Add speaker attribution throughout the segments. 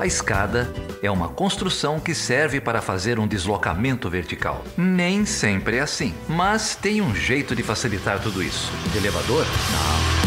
Speaker 1: A escada é uma construção que serve para fazer um deslocamento vertical. Nem sempre é assim, mas tem um jeito de facilitar tudo isso. elevador? Não.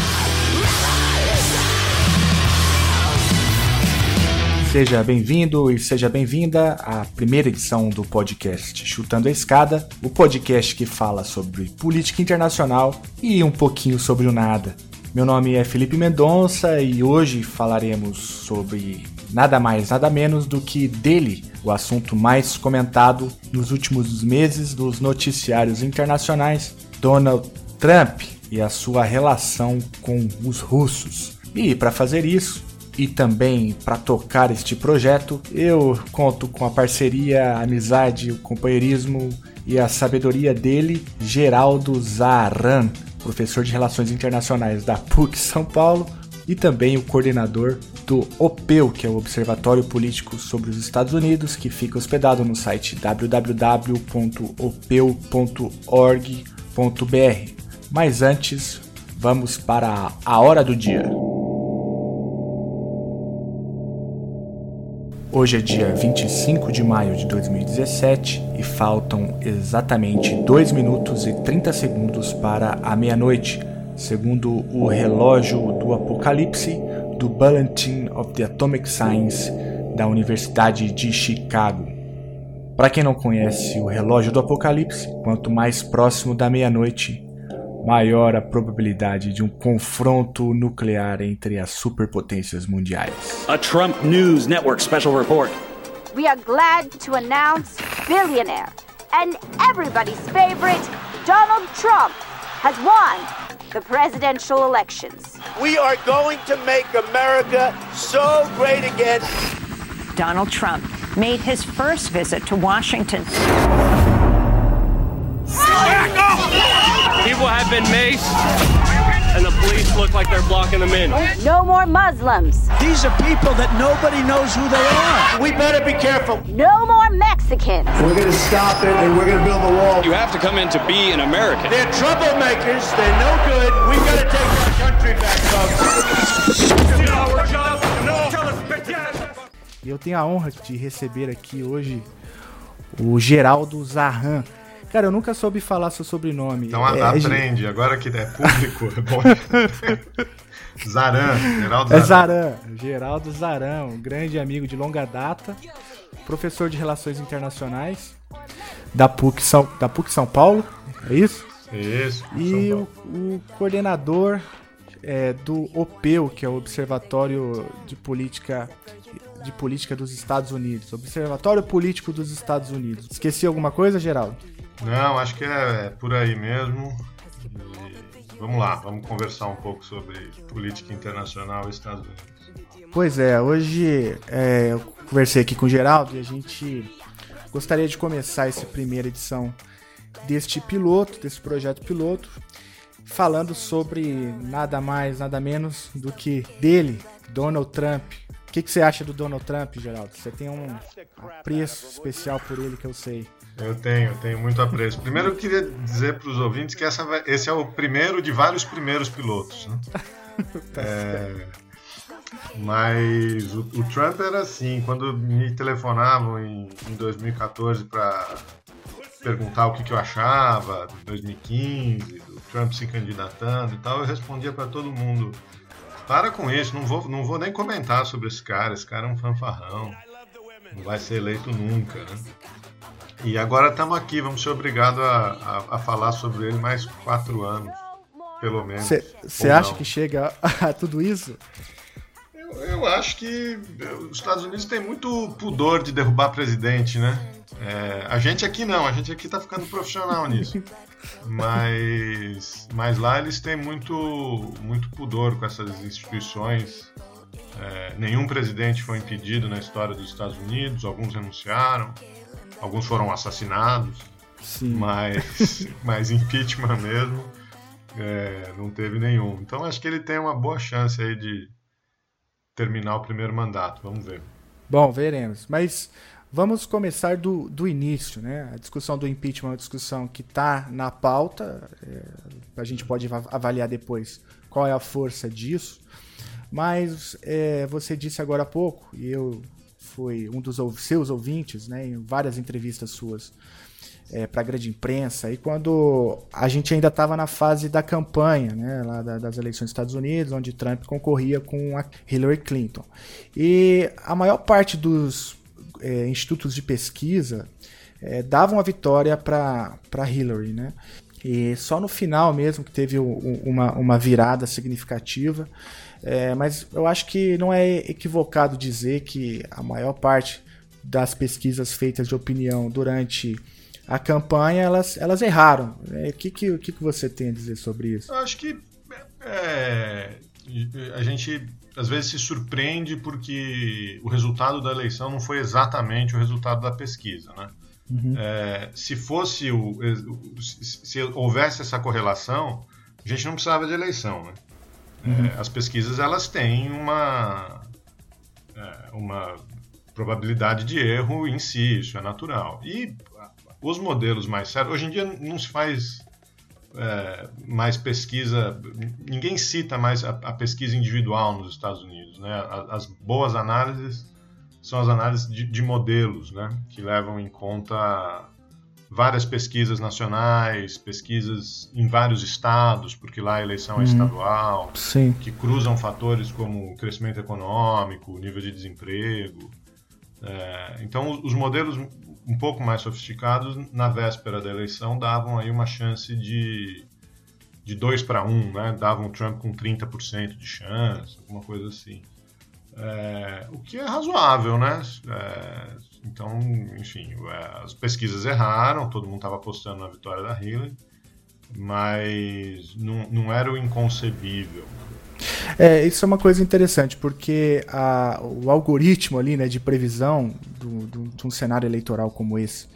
Speaker 2: Seja bem-vindo e seja bem-vinda à primeira edição do podcast Chutando a Escada, o podcast que fala sobre política internacional e um pouquinho sobre o nada. Meu nome é Felipe Mendonça e hoje falaremos sobre nada mais, nada menos do que dele, o assunto mais comentado nos últimos meses dos noticiários internacionais, Donald Trump e a sua relação com os russos. E para fazer isso, e também para tocar este projeto, eu conto com a parceria, a amizade, o companheirismo e a sabedoria dele, Geraldo Zaran, professor de Relações Internacionais da PUC São Paulo e também o coordenador do OPEU, que é o Observatório Político sobre os Estados Unidos, que fica hospedado no site www.opeu.org.br. Mas antes, vamos para a hora do dia. Hoje é dia 25 de maio de 2017 e faltam exatamente 2 minutos e 30 segundos para a meia-noite, segundo o relógio do Apocalipse do Bulletin of the Atomic Science da Universidade de Chicago. Para quem não conhece o relógio do Apocalipse, quanto mais próximo da meia-noite, maior a probabilidade de um confronto nuclear entre as superpotências mundiais.
Speaker 3: A Trump News Network special report.
Speaker 4: We are glad to announce billionaire and everybody's favorite Donald Trump has won the presidential elections.
Speaker 5: We are going to make America so great again.
Speaker 6: Donald Trump made his first visit to Washington.
Speaker 7: People have been maced, and the police look like they're blocking them in.
Speaker 4: No more Muslims.
Speaker 8: These are people that nobody knows who they are.
Speaker 5: We better be careful.
Speaker 4: No more Mexicans.
Speaker 9: We're going to stop it and we're going to build a wall.
Speaker 7: You have to come in to be an American.
Speaker 5: They're troublemakers. They're no good. We've got to take our country back, folks.
Speaker 2: E eu tenho a honra de receber aqui hoje o Geraldo Zarran. Cara, eu nunca soube falar seu sobrenome.
Speaker 10: Então é, aprende, é... agora que é público, é bom. Zaran, Geraldo
Speaker 2: Zaran. É Zaran, Geraldo Zaran, um grande amigo de longa data, professor de Relações Internacionais da PUC São, da PUC São Paulo, é isso?
Speaker 10: Isso.
Speaker 2: E o, o, coordenador é, do OPEU, que é o Observatório de Política de Política dos Estados Unidos, Observatório Político dos Estados Unidos. Esqueci alguma coisa, Geraldo?
Speaker 10: Não, acho que é, é por aí mesmo. E vamos lá, vamos conversar um pouco sobre política internacional e Estados Unidos.
Speaker 2: Pois é, hoje é, eu conversei aqui com o Geraldo e a gente gostaria de começar essa primeira edição deste piloto, desse projeto piloto, falando sobre nada mais, nada menos do que dele, Donald Trump. O que, que você acha do Donald Trump, Geraldo? Você tem um apreço especial por ele que eu sei.
Speaker 10: Eu tenho, eu tenho muito apreço. Primeiro eu queria dizer para os ouvintes que essa, esse é o primeiro de vários primeiros pilotos. Né? é, mas o, o, Trump era assim, quando me telefonavam em, em 2014 para perguntar o que, que, eu achava de 2015, do Trump se candidatando e tal, eu respondia para todo mundo: para com isso, não vou, não vou nem comentar sobre esse cara, esse cara é um fanfarrão, não vai ser eleito nunca, né? E agora estamos aqui, vamos ser obrigados a, a, a, falar sobre ele mais quatro anos, pelo menos.
Speaker 2: Você acha não. que chega a, a tudo isso?
Speaker 10: Eu, eu, acho que os Estados Unidos têm muito pudor de derrubar presidente, né? É, a gente aqui não, a gente aqui está ficando profissional nisso. mas, mas lá eles têm muito, muito pudor com essas instituições. É, nenhum presidente foi impedido na história dos Estados Unidos, alguns renunciaram. Alguns foram assassinados, Sim. mas, mas impeachment mesmo é, não teve nenhum. Então acho que ele tem uma boa chance aí de terminar o primeiro mandato. Vamos ver.
Speaker 2: Bom, veremos. Mas vamos começar do, do início, né? A discussão do impeachment é uma discussão que está na pauta. É, a gente pode avaliar depois qual é a força disso. Mas é, você disse agora há pouco, e eu foi um dos seus ouvintes, né, em várias entrevistas suas é, para a grande imprensa, e quando a gente ainda estava na fase da campanha, né, lá da, das eleições dos Estados Unidos, onde Trump concorria com a Hillary Clinton. E a maior parte dos é, institutos de pesquisa é, davam a vitória para Hillary, né? E só no final mesmo que teve uma, uma virada significativa. É, mas eu acho que não é equivocado dizer que a maior parte das pesquisas feitas de opinião durante a campanha, elas, elas erraram. É, o que, que, que você tem a dizer sobre isso?
Speaker 10: Eu acho que é, a gente às vezes se surpreende porque o resultado da eleição não foi exatamente o resultado da pesquisa, né? Uhum. É, se fosse o, se houvesse essa correlação, a gente não precisava de eleição, né? Uhum. É, as pesquisas elas têm uma é, uma probabilidade de erro em si, isso é natural. E os modelos mais sérios, hoje em dia não se faz é, mais pesquisa, ninguém cita mais a, a, pesquisa individual nos Estados Unidos, né? As, boas análises são as análises de, de, modelos, né? Que levam em conta várias pesquisas nacionais, pesquisas em vários estados, porque lá a eleição é uhum. estadual,
Speaker 2: Sim.
Speaker 10: que cruzam fatores como crescimento econômico, nível de desemprego. É, então, os modelos um pouco mais sofisticados, na véspera da eleição, davam aí uma chance de, de 2 para 1, né? davam o Trump com 30% de chance, alguma coisa assim. É, o que é razoável, né? É, então, enfim, é, as pesquisas erraram, todo mundo estava apostando na vitória da Hillary, mas não, não era o inconcebível.
Speaker 2: É, isso é uma coisa interessante, porque a, o algoritmo ali, né, de previsão do, do, de um cenário eleitoral como esse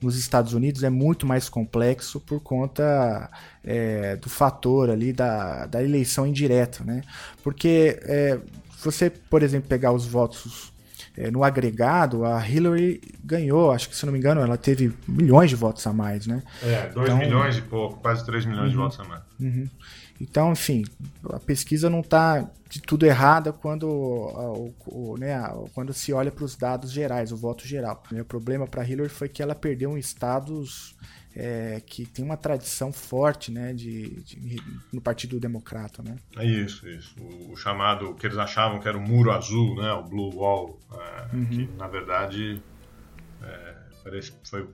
Speaker 2: nos Estados Unidos é muito mais complexo por conta é, do fator ali da, da eleição indireta, né? Porque é, você, por exemplo, pegar os votos é, no agregado, a Hillary ganhou, acho que se não me engano, ela teve milhões de votos a mais, né?
Speaker 10: É, 2 então, milhões e pouco, quase 3 milhões uhum, de votos a mais.
Speaker 2: Uhum. Então, enfim, a pesquisa não está de tudo errada quando, o, o, né, quando se olha para os dados gerais, o voto geral. O problema para Hillary foi que ela perdeu em estados é, que tem uma tradição forte né, de, de, no Partido Democrata. Né?
Speaker 10: É isso, isso. O, o, chamado, que eles achavam que era o muro azul, né, o Blue Wall, é, uhum. que na verdade é, parece, foi,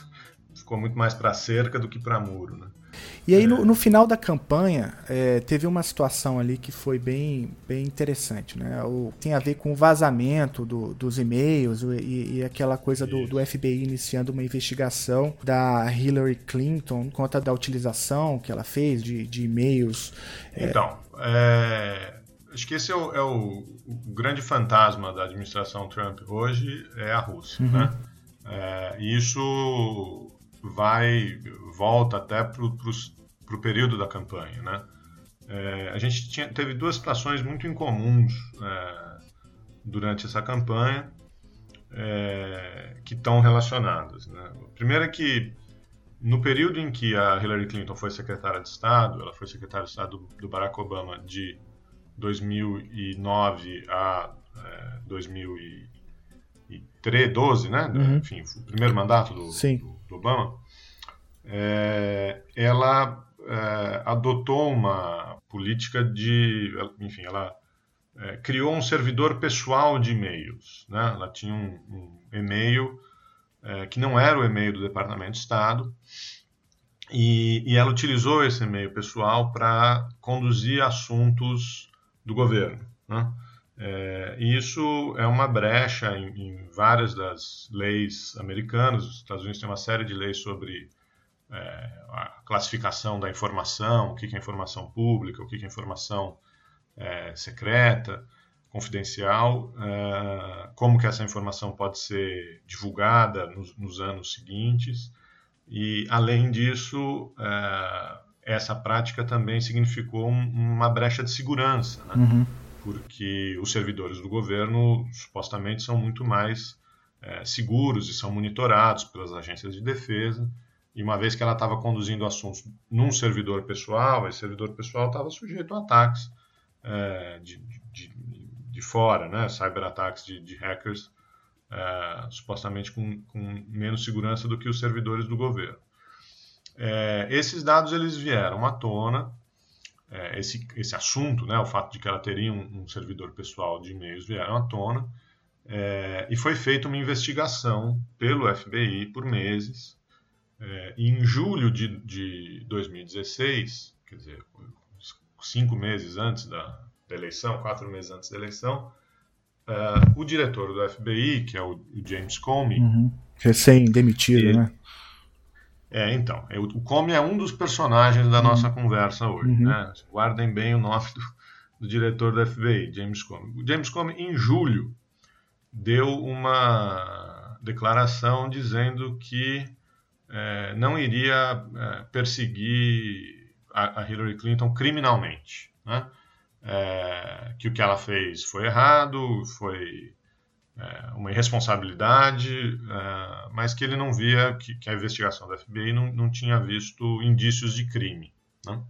Speaker 10: ficou muito mais para cerca do que para muro. Né?
Speaker 2: E aí, no, no final da campanha, é, teve uma situação ali que foi bem, bem interessante. Né? O, tem a ver com o vazamento do, dos e-mails e, e aquela coisa do, do, FBI iniciando uma investigação da Hillary Clinton conta da utilização que ela fez de, de e-mails.
Speaker 10: É... Então, é, acho que esse é, o, é o, o, grande fantasma da administração Trump hoje é a Rússia. Uhum. Né? É, isso vai volta até para o período da campanha, né? É, a gente tinha, teve duas situações muito incomuns é, durante essa campanha é, que estão relacionadas. Né? A primeira é que no período em que a Hillary Clinton foi secretária de Estado, ela foi secretária de Estado do, do Barack Obama de 2009 a é, 2012, né? Uhum. Enfim, o primeiro mandato do, do, do Obama é, ela é, adotou uma política de, enfim, ela é, criou um servidor pessoal de e-mails, né? Ela tinha um, um e-mail é, que não era o e-mail do Departamento de Estado e, e ela utilizou esse e-mail pessoal para conduzir assuntos do governo, né? É, isso é uma brecha em, em, várias das leis americanas. Os Estados Unidos têm uma série de leis sobre é, a classificação da informação, o que é informação pública, o que é informação é, secreta, confidencial, é, como que essa informação pode ser divulgada nos, nos anos seguintes. E, além disso, é, essa prática também significou um, uma brecha de segurança, né? uhum. Porque os servidores do governo supostamente são muito mais é, seguros e são monitorados pelas agências de defesa. E uma vez que ela estava conduzindo assuntos num servidor pessoal, esse servidor pessoal estava sujeito a ataques é, de, de, de, fora, né? cyberataques de, de hackers é, supostamente com, com, menos segurança do que os servidores do governo. É, esses dados eles vieram à tona, é, esse, esse assunto, né, o fato de que ela teria um, um servidor pessoal de e-mails vieram à tona, é, e foi feita uma investigação pelo FBI por meses. É, em julho de, de 2016, quer dizer, cinco meses antes da, da eleição, quatro meses antes da eleição, uh, o diretor do FBI, que é o, o James Comey.
Speaker 2: Uhum. Recém-demitido, né?
Speaker 10: É, então. É, o Comey é um dos personagens da uhum. nossa conversa hoje. Uhum. Né? Guardem bem o nome do, do, diretor do FBI, James Comey. O James Comey, em julho, deu uma declaração dizendo que é, não iria é, perseguir a, a, Hillary Clinton criminalmente. Né? é, que o que ela fez foi errado, foi é, uma irresponsabilidade, é, mas que ele não via, que, que, a investigação da FBI não, não tinha visto indícios de crime. Né?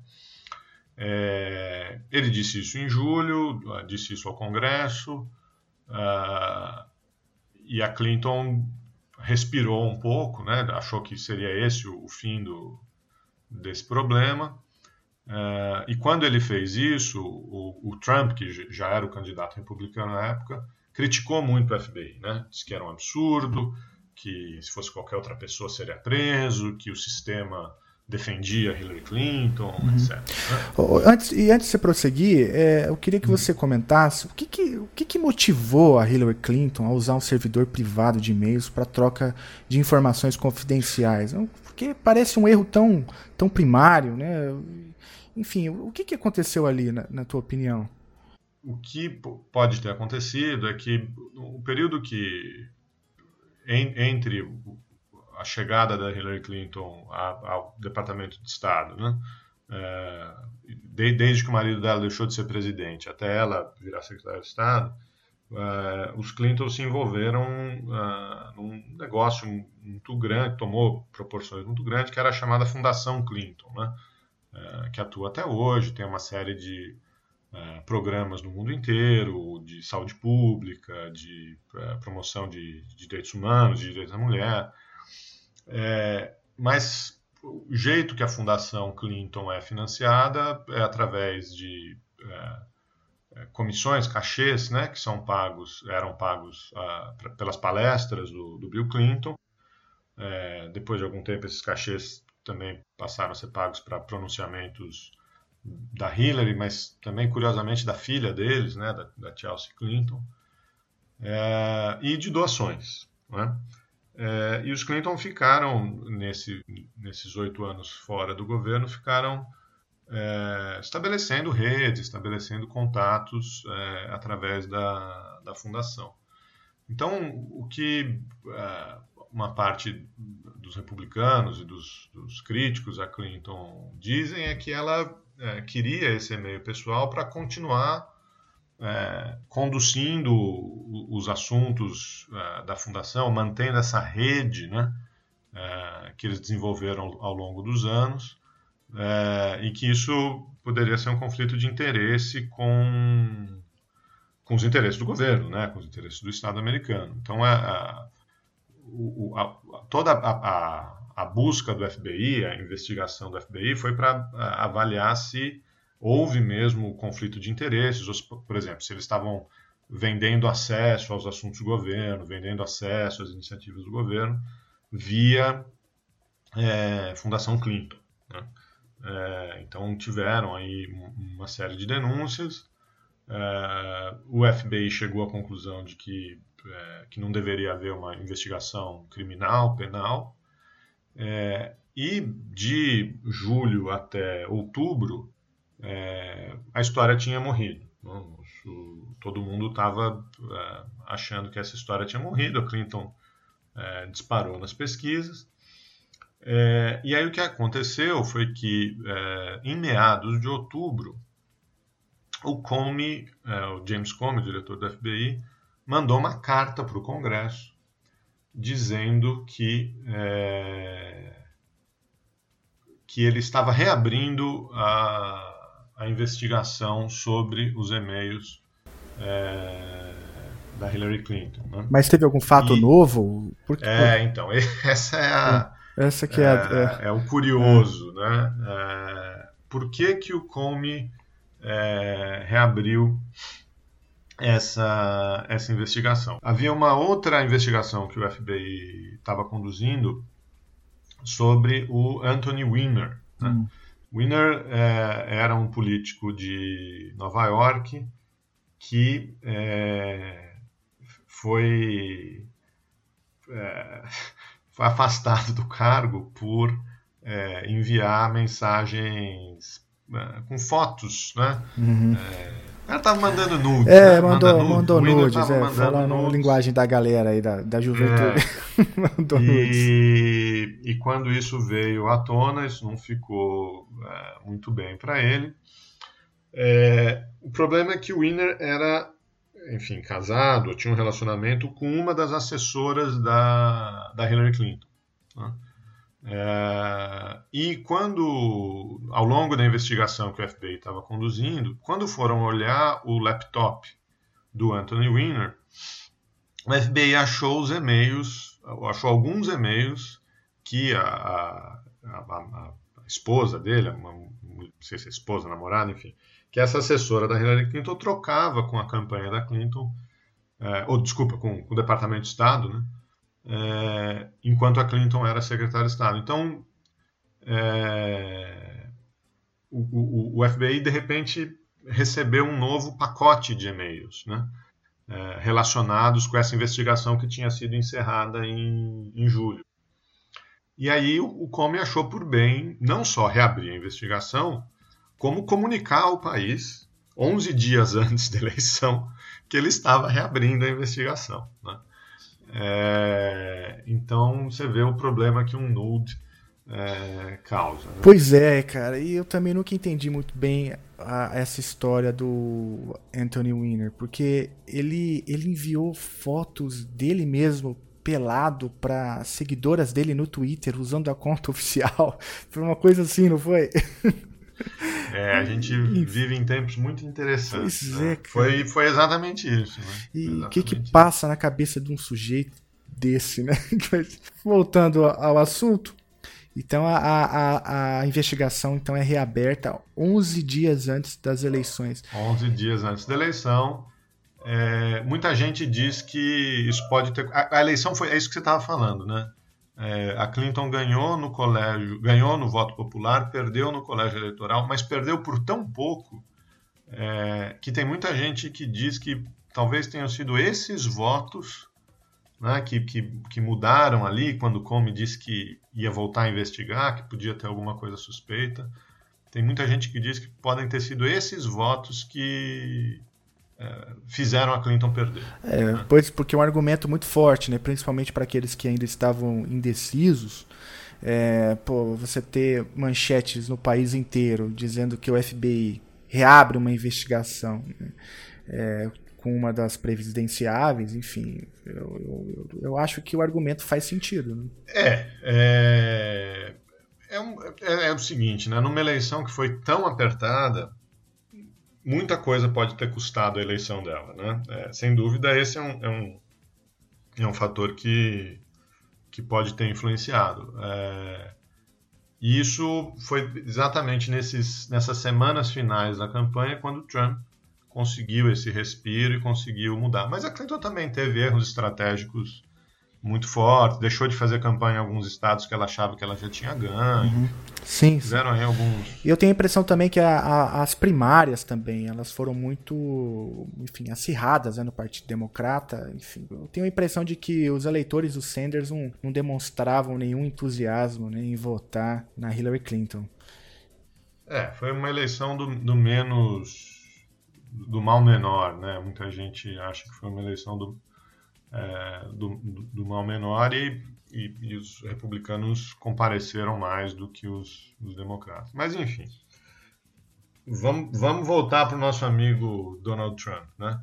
Speaker 10: É, ele disse isso em julho, disse isso ao Congresso, é, e a Clinton respirou um pouco, né? achou que seria esse o, o fim do, desse problema. Uh, e quando ele fez isso, o, o, Trump, que já era o candidato republicano na época, criticou muito o FBI, né? Disse que era um absurdo, que se fosse qualquer outra pessoa seria preso, que o sistema defendia Hillary Clinton, uhum. etc.
Speaker 2: Né? Antes, e antes de você prosseguir, é, eu queria que uhum. você comentasse o que, que, o que, que motivou a Hillary Clinton a usar um servidor privado de e-mails para troca de informações confidenciais. Porque parece um erro tão, tão primário, né? Enfim, o que, que aconteceu ali, na, na tua opinião?
Speaker 10: O que pode ter acontecido é que o período que entre a chegada da Hillary Clinton ao Departamento de Estado, né? É, desde que o marido dela deixou de ser presidente até ela virar secretária de Estado, é, os Clinton se envolveram é, num negócio muito grande, tomou proporções muito grandes, que era a chamada Fundação Clinton, né? É, que atua até hoje, tem uma série de programas no mundo inteiro, de saúde pública, de é, promoção de, de, direitos humanos, de direitos da mulher. mas o jeito que a Fundação Clinton é financiada é através de comissões, cachês, né, que são pagos, eram pagos uh, pelas palestras do, do Bill Clinton. É, depois de algum tempo, esses cachês também passaram a ser pagos para pronunciamentos da Hillary, mas também, curiosamente, da filha deles, né, da, da Chelsea Clinton, é, e de doações. Né? É, e os Clinton ficaram, nesse, nesses oito anos fora do governo, ficaram é, estabelecendo redes, estabelecendo contatos é, através da, da fundação. Então, o que é, uma parte dos republicanos e dos, dos, críticos a Clinton dizem é que ela é, queria esse e-mail pessoal para continuar é, conduzindo os assuntos é, da fundação, mantendo essa rede né, é, que eles desenvolveram ao longo dos anos, é, e que isso poderia ser um conflito de interesse com, com os interesses do governo, né, com os interesses do Estado americano. Então, a, o, a, toda a, a, a, busca do FBI, a investigação do FBI, foi para avaliar se houve mesmo conflito de interesses, por exemplo, se eles estavam vendendo acesso aos assuntos do governo, vendendo acesso às iniciativas do governo via é, Fundação Clinton. Né? É, então tiveram aí uma série de denúncias. É, o FBI chegou à conclusão de que é, que não deveria haver uma investigação criminal, penal. É, e de julho até outubro, é, a história tinha morrido. todo mundo estava é, achando que essa história tinha morrido. A Clinton é, disparou nas pesquisas. É, e aí o que aconteceu foi que, em meados de outubro, o Comey, o James Comey, diretor do FBI, mandou uma carta para o Congresso dizendo que, é, que ele estava reabrindo a, a investigação sobre os e-mails é, da Hillary Clinton. Né?
Speaker 2: Mas teve algum fato
Speaker 10: E-
Speaker 2: novo? Por que-
Speaker 10: É, então, essa é a.
Speaker 2: Essa que é, a-
Speaker 10: é, é o curioso, né? É, por que, que o Comey é, reabriu essa, essa investigação? Havia uma outra investigação que o FBI estava conduzindo sobre o Anthony Weiner. Né?
Speaker 2: Hum.
Speaker 10: Weiner é, era um político de Nova York que é, foi é, foi afastado do cargo por é, enviar mensagens é, com fotos, né?
Speaker 2: Uhum.
Speaker 10: Cara tava mandando nudes.
Speaker 2: É,
Speaker 10: né?
Speaker 2: mandou,
Speaker 10: Manda nudes.
Speaker 2: mandou nudes, é, falando
Speaker 10: nudes.
Speaker 2: linguagem da galera aí, da, da juventude. mandou nudes.
Speaker 10: E, e quando isso veio à tona, isso não ficou é, muito bem para ele. É, o problema é que o Winner era, enfim, casado, tinha um relacionamento com uma das assessoras da, da Hillary Clinton. né? É, e quando, ao longo da investigação que o FBI estava conduzindo, quando foram olhar o laptop do Anthony Weiner, o FBI achou os e-mails, achou alguns e-mails que a, a, a- a esposa dele, uma- não sei se é esposa, namorada, enfim, que essa assessora da Hillary Clinton trocava com a campanha da Clinton, é, ou desculpa, com, com o Departamento de Estado, né? É, enquanto a Clinton era secretária de Estado. Então, é, o, o- o FBI de repente recebeu um novo pacote de e-mails, né? é, relacionados com essa investigação que tinha sido encerrada em, em julho. E aí o, Comey achou por bem não só reabrir a investigação, como comunicar ao país, 11 dias antes da eleição, que ele estava reabrindo a investigação. né? É, então você vê o problema que um nude é, causa. né?
Speaker 2: Pois é, cara, e eu também nunca entendi muito bem a- essa história do Anthony Weiner, porque ele, ele enviou fotos dele mesmo pelado para seguidoras dele no Twitter usando a conta oficial. Foi uma coisa assim, não foi?
Speaker 10: É, a gente vive em tempos muito interessantes.
Speaker 2: Pois
Speaker 10: né?
Speaker 2: é,
Speaker 10: foi, foi exatamente isso. Né?
Speaker 2: E o que que
Speaker 10: exatamente
Speaker 2: passa na cabeça de um sujeito desse, né? Voltando ao assunto, então a, a, a- a investigação então é reaberta 11 dias antes das eleições.
Speaker 10: 11 dias antes da eleição. É, muita gente diz que isso pode ter. A, a eleição foi. É isso que você estava falando, né? É, a Clinton ganhou no colégio, ganhou no voto popular, perdeu no colégio eleitoral, mas perdeu por tão pouco é, que tem muita gente que diz que talvez tenham sido esses votos né, que, que, que mudaram ali quando Comey disse que ia voltar a investigar, que podia ter alguma coisa suspeita. Tem muita gente que diz que podem ter sido esses votos que fizeram a Clinton perder.
Speaker 2: É, pois porque é um argumento muito forte, né? Principalmente para aqueles que ainda estavam indecisos. É, pô, você ter manchetes no país inteiro dizendo que o FBI reabre uma investigação né? É, com uma das presidenciáveis, enfim, eu, eu, eu- eu acho que o argumento faz sentido. Né?
Speaker 10: É, é, é, um- é- é o seguinte, né? Numa eleição que foi tão apertada, muita coisa pode ter custado a eleição dela, né? É, sem dúvida, esse é um, é um, é um fator que, que pode ter influenciado. É, e isso foi exatamente nesses, nessas semanas finais da campanha, quando Trump conseguiu esse respiro e conseguiu mudar. Mas a Clinton também teve erros estratégicos muito fortes, deixou de fazer campanha em alguns estados que ela achava que ela já tinha ganho.
Speaker 2: Sim, sim.
Speaker 10: Fizeram aí alguns.
Speaker 2: E eu tenho a impressão também que a- a- as primárias também, elas foram muito, enfim, acirradas né, no Partido Democrata. Enfim, eu tenho a impressão de que os eleitores do Sanders não, não demonstravam nenhum entusiasmo né, em votar na Hillary Clinton.
Speaker 10: É, foi uma eleição do, do menos. do mal menor, né? Muita gente acha que foi uma eleição do, é, do, do- mal menor e, e- e os republicanos compareceram mais do que os, os democratas. Mas, enfim. Vamos, vamos voltar para o nosso amigo Donald Trump, né?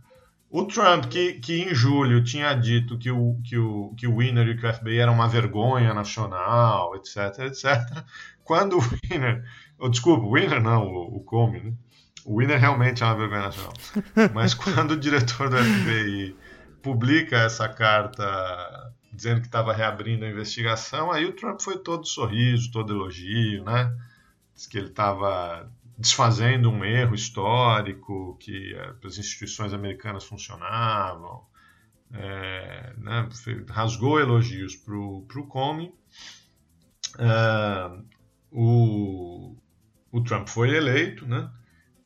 Speaker 10: O Trump, que, que em julho tinha dito que o, que, o, que o Winner e que o FBI era uma vergonha nacional, etc, etc. Quando o Winner. Oh, desculpa, o Winner não, o, o Comey, né? O Winner realmente é uma vergonha nacional. Mas quando o diretor do FBI publica essa carta dizendo que estava reabrindo a investigação, aí o Trump foi todo sorriso, todo elogio, né? Diz que ele estava desfazendo um erro histórico, que eh, as instituições americanas funcionavam, é, né? rasgou elogios para o Comey. Uh, o, o Trump foi eleito, né?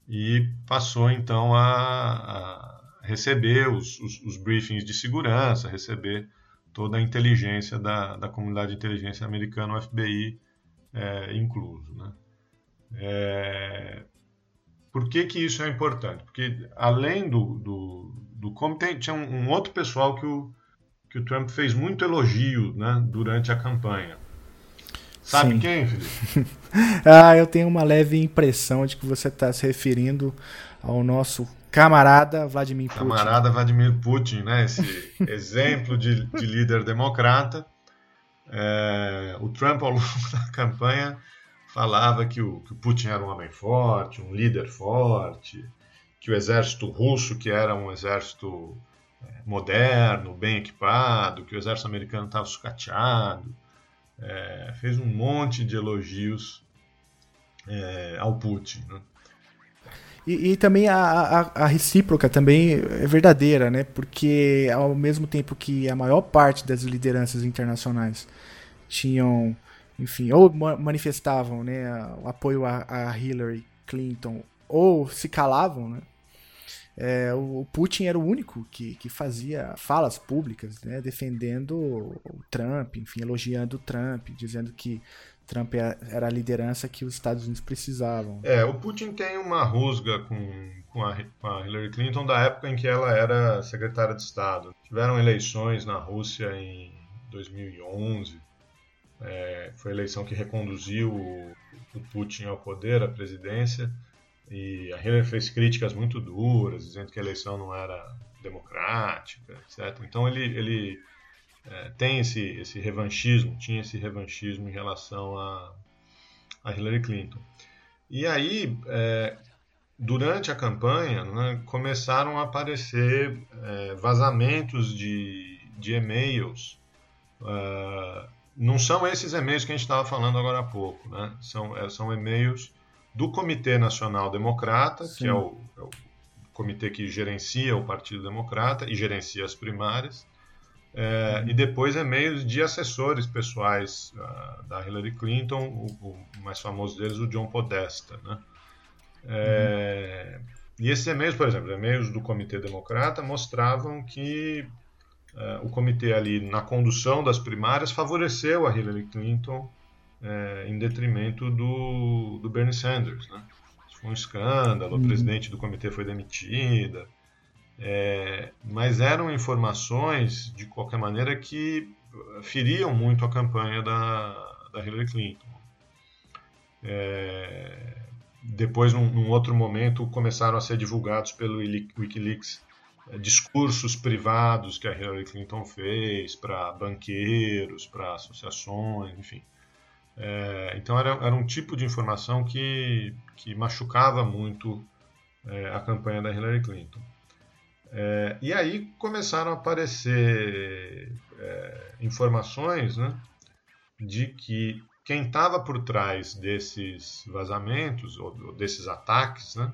Speaker 10: E passou então a, a receber os, os, os, briefings de segurança, receber toda a inteligência da, da comunidade de inteligência americana, o FBI é, incluso, né? É, por que, que isso é importante? Porque além do, do, do como tem, tinha um, um, outro pessoal que o, que o Trump fez muito elogio né, durante a campanha. Sabe Sim. quem, Felipe?
Speaker 2: ah, eu tenho uma leve impressão de que você está se referindo ao nosso camarada Vladimir
Speaker 10: Putin. Camarada Vladimir Putin, né? Esse exemplo de, de, líder democrata. É, o Trump, ao longo da campanha, falava que o, que o Putin era um homem forte, um líder forte, que o exército russo, que era um exército é, moderno, bem equipado, que o exército americano estava sucateado é, fez um monte de elogios é, ao Putin. Né?
Speaker 2: E, e, também a, a, a, recíproca também é verdadeira, né? Porque ao mesmo tempo que a maior parte das lideranças internacionais tinham, enfim, ou manifestavam né, o apoio a, a Hillary Clinton, ou se calavam, né? É, o Putin era o único que, que fazia falas públicas, né, defendendo o Trump, enfim, elogiando o Trump, dizendo que Trump é, era a liderança que os Estados Unidos precisavam.
Speaker 10: É, o Putin tem uma rusga com, com, a, com a Hillary Clinton da época em que ela era secretária de Estado. Tiveram eleições na Rússia em 2011. É, foi a eleição que reconduziu o, o Putin ao poder, à presidência. E a Hillary fez críticas muito duras, dizendo que a eleição não era democrática, etc. Então ele, ele é, tem esse, esse revanchismo, tinha esse revanchismo em relação a, a Hillary Clinton. E aí, é, durante a campanha, né, começaram a aparecer é, vazamentos de, de e-mails. Uh, não são esses e-mails que a gente estava falando agora há pouco, né? são, é, são e-mails do Comitê Nacional Democrata, Sim. que é o, é o, comitê que gerencia o Partido Democrata e gerencia as primárias, é, e depois e-mails de assessores pessoais uh, da Hillary Clinton, o, o, mais famoso deles, o John Podesta. Né? É, uhum. E esses e-mails, por exemplo, e-mails do Comitê Democrata mostravam que uh, o comitê ali, na condução das primárias, favoreceu a Hillary Clinton é, em detrimento do, do Bernie Sanders. Né? Isso foi um escândalo, uhum. a presidente do comitê foi demitida. É, mas eram informações, de qualquer maneira, que feriam muito a campanha da, da Hillary Clinton. É, depois, num, num, outro momento, começaram a ser divulgados pelo Wikileaks é, discursos privados que a Hillary Clinton fez para banqueiros, para associações, enfim. É, então era, era um tipo de informação que, que machucava muito é, a campanha da Hillary Clinton. É, e aí começaram a aparecer é, informações né, de que quem estava por trás desses vazamentos, ou, desses ataques, né,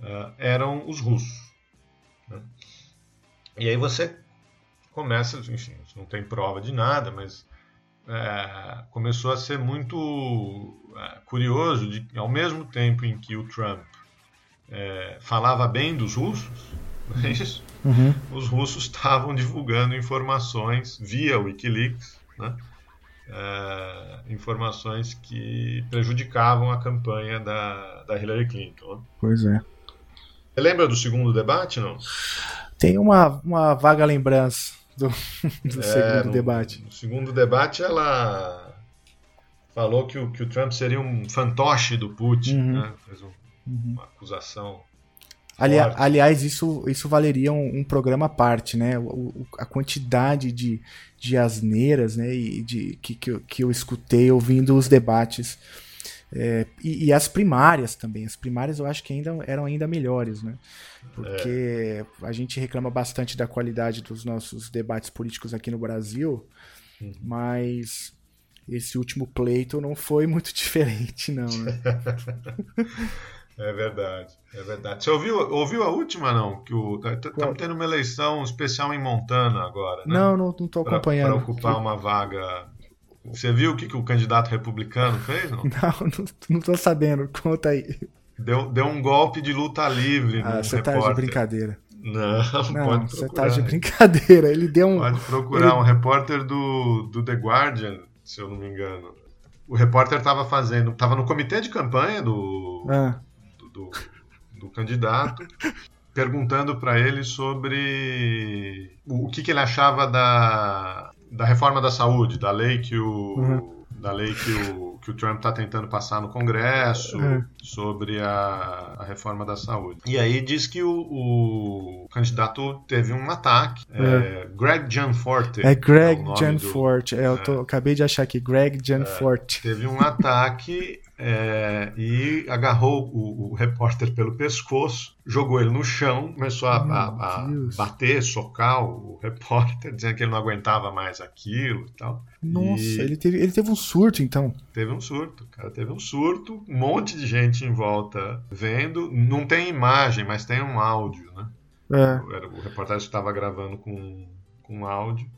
Speaker 10: é, eram os russos. Né? E aí você começa, enfim, não tem prova de nada, mas é, começou a ser muito é, curioso de ao mesmo tempo em que o Trump é, falava bem dos russos, é isso? Uhum. os russos estavam divulgando informações via Wikileaks, né? É, informações que prejudicavam a campanha da, da Hillary Clinton.
Speaker 2: Pois é.
Speaker 10: Você lembra do segundo debate, não?
Speaker 2: Tem uma, uma vaga lembrança do, do é, segundo
Speaker 10: no,
Speaker 2: debate.
Speaker 10: No segundo debate, ela falou que o, que o Trump seria um fantoche do Putin, uhum. né? fez um, uhum. uma acusação.
Speaker 2: Ali, aliás, isso, isso valeria um, um programa à parte, né? O, o, a quantidade de, de asneiras né? e de, que, que, eu, que eu escutei ouvindo os debates É, e, e, as primárias também. As primárias eu acho que ainda eram ainda melhores, né? Porque é. a gente reclama bastante da qualidade dos nossos debates políticos aqui no Brasil, uhum. mas esse último pleito não foi muito diferente, não, né?
Speaker 10: É verdade, é verdade. Você ouviu, ouviu a última, não? Que o estamos tá, tendo uma eleição especial em Montana agora, né?
Speaker 2: Não, não, tô acompanhando.
Speaker 10: Para ocupar uma vaga. Você viu o que, que o candidato republicano fez? Não,
Speaker 2: não, não, tô sabendo. Conta aí.
Speaker 10: Deu, deu um golpe de luta livre.
Speaker 2: Ah, você repórter. tá de brincadeira.
Speaker 10: Não, não pode
Speaker 2: você tá de brincadeira. Ele deu um.
Speaker 10: Pode procurar ele... um repórter do, do The Guardian, se eu não me engano. O repórter estava fazendo, estava no comitê de campanha do, ah do, do candidato, perguntando para ele sobre o, o que, que, ele achava da, da reforma da saúde, da lei que o, uhum. da lei que o, que o Trump está tentando passar no Congresso, uhum. sobre a, a, reforma da saúde. E aí diz que o, o candidato teve um ataque. Uhum. É, Greg Gianforte.
Speaker 2: É Greg é Gianforte. Do, é, eu tô, acabei de achar aqui, Greg Gianforte.
Speaker 10: É, teve um ataque é, e agarrou o, o, repórter pelo pescoço, jogou ele no chão, começou a, a, a bater, socar o, repórter, dizendo que ele não aguentava mais aquilo e tal.
Speaker 2: Nossa, e... ele, teve, ele teve um surto então?
Speaker 10: Teve um surto, cara, teve um surto, um monte de gente em volta vendo. Não tem imagem, mas tem um áudio, né? É. O, o reportagem estava gravando com, com áudio.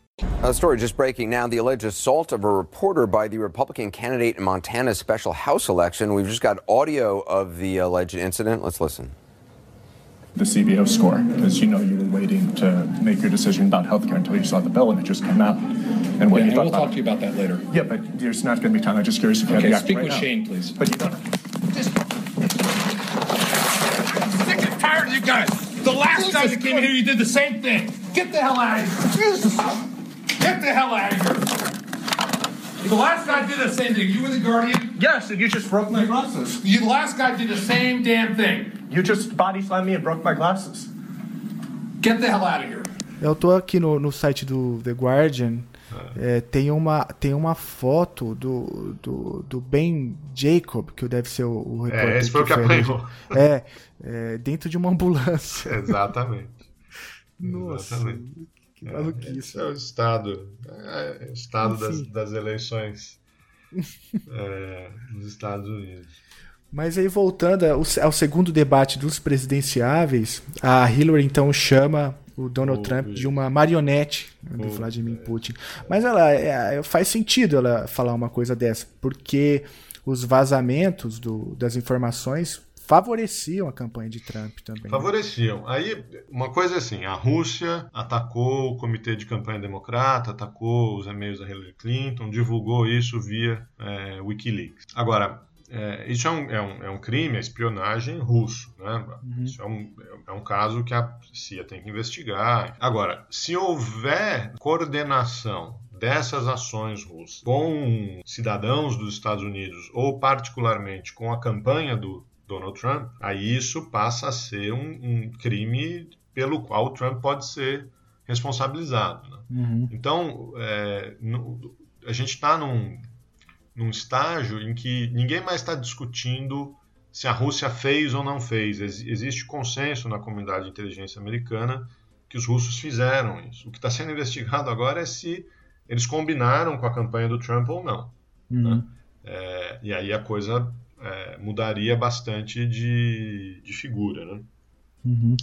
Speaker 11: A story just breaking now the alleged assault of a reporter by the Republican candidate in Montana's special House election. We've just got audio of the alleged incident. Let's listen.
Speaker 12: The CBO score, because you know you were waiting to make your decision about health care until you saw the bill and it just came out.
Speaker 13: And what yeah, you thought we'll about talk to you about that later.
Speaker 12: Yeah, but there's not going to be time. I'm just curious if you
Speaker 13: okay,
Speaker 12: have
Speaker 13: the speak
Speaker 12: right
Speaker 13: with
Speaker 12: now.
Speaker 13: Shane, please.
Speaker 12: But you don't.
Speaker 14: Just... Sick and tired of you guys. The last Jesus time you came here, you did the same thing. Get the hell out of here. Get the hell out of here. The last guy did the same thing. You were the guardian?
Speaker 12: Yes, and you just broke my glasses.
Speaker 14: You, the last guy did the same damn thing.
Speaker 12: You just body slammed me and broke my glasses.
Speaker 14: Get the hell out of here.
Speaker 2: Eu tô aqui no, no site do The Guardian. É, tem, uma, tem uma foto do, do, do Ben Jacob, que deve ser o, o
Speaker 10: repórter. É, esse foi o que apanhou.
Speaker 2: É, é, dentro de uma ambulância.
Speaker 10: Exatamente.
Speaker 2: Nossa. Exatamente. Maluquice.
Speaker 10: Esse é o estado, é, o estado das, das, eleições é, nos Estados Unidos.
Speaker 2: Mas aí voltando ao, ao, segundo debate dos presidenciáveis, a Hillary então chama o Donald oh, Trump de uma marionete oh, do Vladimir Putin. Mas ela é, faz sentido ela falar uma coisa dessa, porque os vazamentos do, das informações favoreciam a campanha de Trump também. Né?
Speaker 10: Favoreciam. Aí, uma coisa é assim, a Rússia atacou o comitê de campanha democrata, atacou os e-mails da Hillary Clinton, divulgou isso via é, Wikileaks. Agora, é, isso é um, é, um, é um crime, a espionagem russo. Né? Uhum. Isso é um, é um caso que a CIA tem que investigar. Agora, se houver coordenação dessas ações russas com cidadãos dos Estados Unidos, ou particularmente com a campanha do Donald Trump, aí isso passa a ser um, um crime pelo qual o Trump pode ser responsabilizado. Né? Uhum. Então, é, no, a gente está num, num estágio em que ninguém mais está discutindo se a Rússia fez ou não fez. Ex existe consenso na comunidade de inteligência americana que os russos fizeram isso. O que está sendo investigado agora é se eles combinaram com a campanha do Trump ou não. Uhum. Né? É, e aí a coisa é, mudaria bastante de, de figura. Né? Uhum.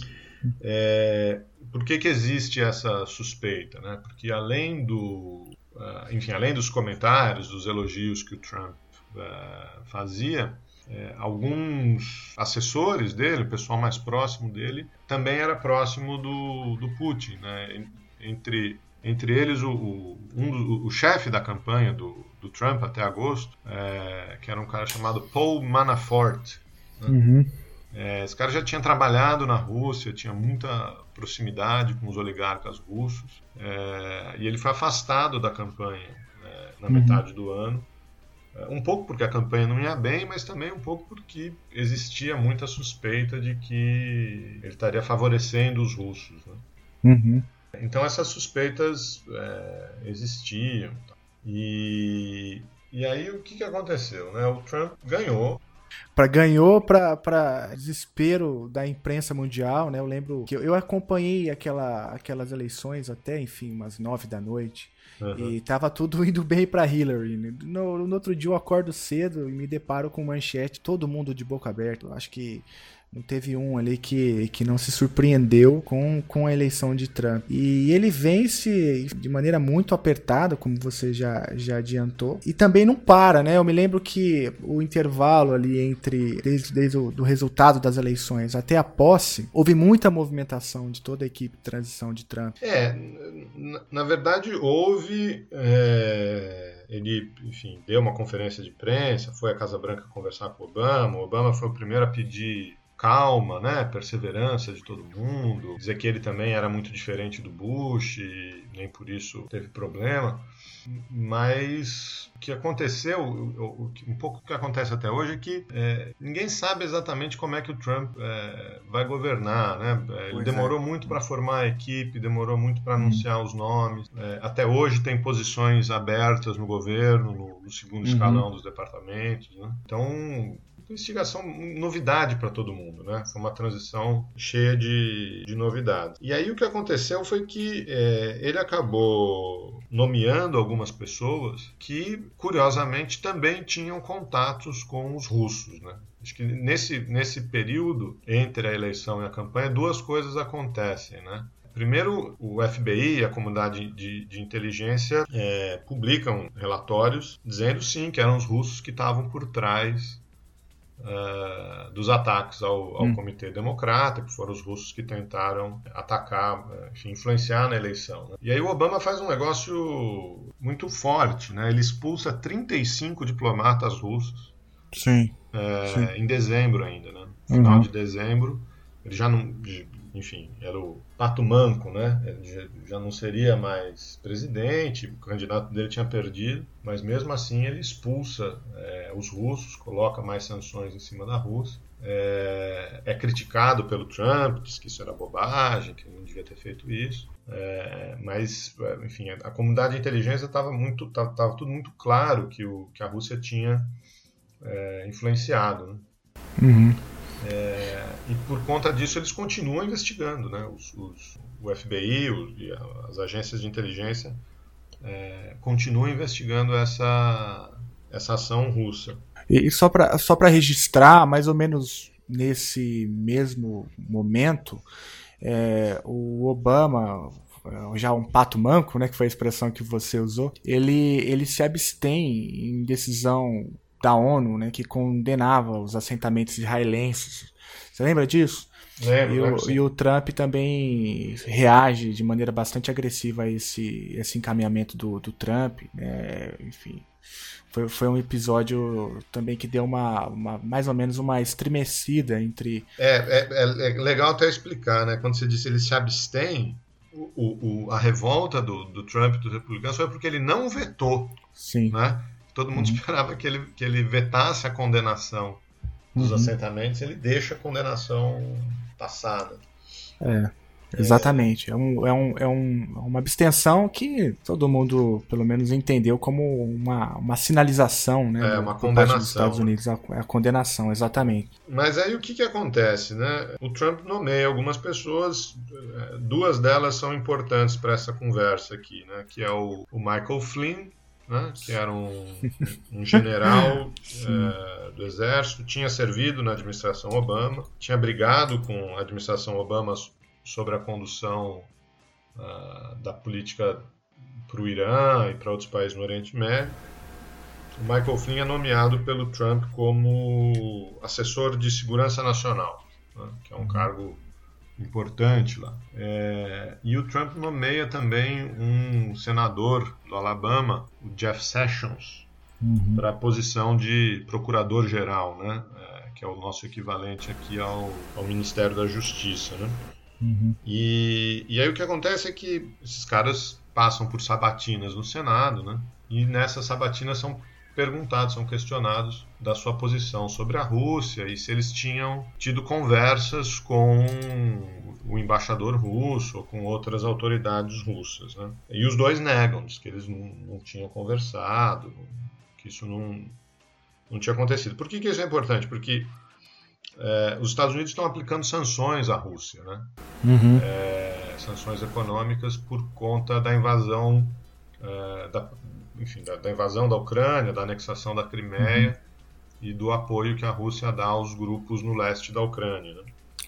Speaker 10: É, por que, que existe essa suspeita? Né? Porque além do, uh, enfim, além dos comentários, dos elogios que o Trump uh, fazia, é, alguns assessores dele, o pessoal mais próximo dele, também era próximo do, do Putin. Né? Entre, entre eles, o, o, um, o chefe da campanha do, do Trump até agosto, é, que era um cara chamado Paul Manafort. Né? Uhum. É, esse cara já tinha trabalhado na Rússia, tinha muita proximidade com os oligarcas russos, é, e ele foi afastado da campanha é, na uhum. metade do ano. É, um pouco porque a campanha não ia bem, mas também um pouco porque existia muita suspeita de que ele estaria favorecendo os russos. Né? Uhum. Então essas suspeitas é, existiam. E, E aí o que, que aconteceu? Né? O Trump ganhou,
Speaker 2: para ganhou para desespero da imprensa mundial, né? Eu lembro que eu, eu acompanhei aquela, aquelas eleições até, enfim, umas nove da noite. Uhum. E tava tudo indo bem para Hillary. Né? No, no, outro dia eu acordo cedo e me deparo com manchete, todo mundo de boca aberta. Acho que teve um ali que, que não se surpreendeu com, com a eleição de Trump. E ele vence de maneira muito apertada, como você já, já adiantou. E também não para, né? Eu me lembro que o intervalo ali entre, desde, desde o do resultado das eleições até a posse, houve muita movimentação de toda a equipe de transição de Trump.
Speaker 10: É, na, na verdade houve. É ele, enfim, deu uma conferência de imprensa, foi à Casa Branca conversar com o Obama. O Obama foi o primeiro a pedir calma, né, perseverança de todo mundo. Dizer que ele também era muito diferente do Bush e nem por isso teve problema. Mas o que aconteceu, um pouco o que acontece até hoje é que é, ninguém sabe exatamente como é que o Trump é, vai governar, né? É, ele pois demorou é. muito para formar a equipe, demorou muito para anunciar uhum. os nomes. É, até hoje tem posições abertas no governo, no, no segundo uhum. escalão dos departamentos. Né? Então investigação, novidade para todo mundo, né? Foi uma transição cheia de, de novidades. E aí o que aconteceu foi que é, ele acabou nomeando algumas pessoas que, curiosamente, também tinham contatos com os russos, né? Acho que nesse, nesse período entre a eleição e a campanha, duas coisas acontecem, né? Primeiro, o FBI e a comunidade de, de inteligência é, publicam relatórios dizendo sim que eram os russos que estavam por trás uh, dos ataques ao, ao hum. Comitê Democrata, que foram os russos que tentaram atacar, enfim, influenciar na eleição. Né? E aí o Obama faz um negócio muito forte, né? Ele expulsa 35 diplomatas russos.
Speaker 2: Sim.
Speaker 10: Uh,
Speaker 2: sim.
Speaker 10: Em dezembro ainda, né? Final uhum. de dezembro. Ele já não enfim, era o pato manco, né? Ele já não seria mais presidente, o candidato dele tinha perdido, mas mesmo assim ele expulsa é, os russos, coloca mais sanções em cima da Rússia. É, é, criticado pelo Trump, diz que isso era bobagem, que não devia ter feito isso. É, mas, enfim, a, a comunidade de inteligência estava muito, tava, tudo muito claro que, o, que a Rússia tinha influenciado. Né?
Speaker 2: Uhum.
Speaker 10: É, e por conta disso eles continuam investigando, né? Os, os, o FBI e as agências de inteligência é, continuam investigando essa, essa ação russa.
Speaker 2: E só para só registrar, mais ou menos nesse mesmo momento, é, o Obama, já um pato manco, né, que foi a expressão que você usou, ele, ele se abstém em decisão da ONU, né, que condenava os assentamentos israelenses. Você lembra disso?
Speaker 10: Lembro,
Speaker 2: e, o, e o Trump também reage de maneira bastante agressiva a esse, esse encaminhamento do, do Trump. Né? Enfim, foi, foi um episódio também que deu uma, uma mais ou menos uma estremecida entre.
Speaker 10: É, é, é, é legal até explicar, né? Quando você disse ele se abstém, o, o, a revolta do, do Trump dos republicanos foi porque ele não vetou.
Speaker 2: Sim.
Speaker 10: Né? Todo mundo uhum. esperava que ele, que ele vetasse a condenação dos uhum. assentamentos, ele deixa a condenação passada.
Speaker 2: É, exatamente. É, um, é, um, é um, uma abstenção que todo mundo, pelo menos, entendeu como uma, uma sinalização, né?
Speaker 10: É, uma condenação.
Speaker 2: dos Estados Unidos, a, a, condenação, exatamente.
Speaker 10: Mas aí o que, que acontece, né? O Trump nomeia algumas pessoas, é, duas delas são importantes para essa conversa aqui, né? Que é o, o Michael Flynn, né, que era um, um general é, do exército, tinha servido na administração Obama, tinha brigado com a administração Obama sobre a condução uh, da política para o Irã e para outros países no Oriente Médio. O Michael Flynn é nomeado pelo Trump como assessor de segurança nacional, né, que é um cargo importante lá. É, e o Trump nomeia também um senador do Alabama, o Jeff Sessions, uhum. para a posição de procurador-geral, né? É, que é o nosso equivalente aqui ao, ao Ministério da Justiça. Né?
Speaker 2: Uhum.
Speaker 10: E, e aí o que acontece é que esses caras passam por sabatinas no Senado, né? e nessas sabatinas são perguntados, são questionados da sua posição sobre a Rússia e se eles tinham tido conversas com o embaixador russo ou com outras autoridades russas. Né? E os dois negam, diz que eles não, não tinham conversado, que isso não, não tinha acontecido. Por que, que isso é importante? Porque é, os Estados Unidos estão aplicando sanções à Rússia, né?
Speaker 2: Uhum.
Speaker 10: É, sanções econômicas por conta da invasão, é, da, enfim, da, da, invasão da Ucrânia, da anexação da Crimeia uhum. e do apoio que a Rússia dá aos grupos no leste da Ucrânia. Né?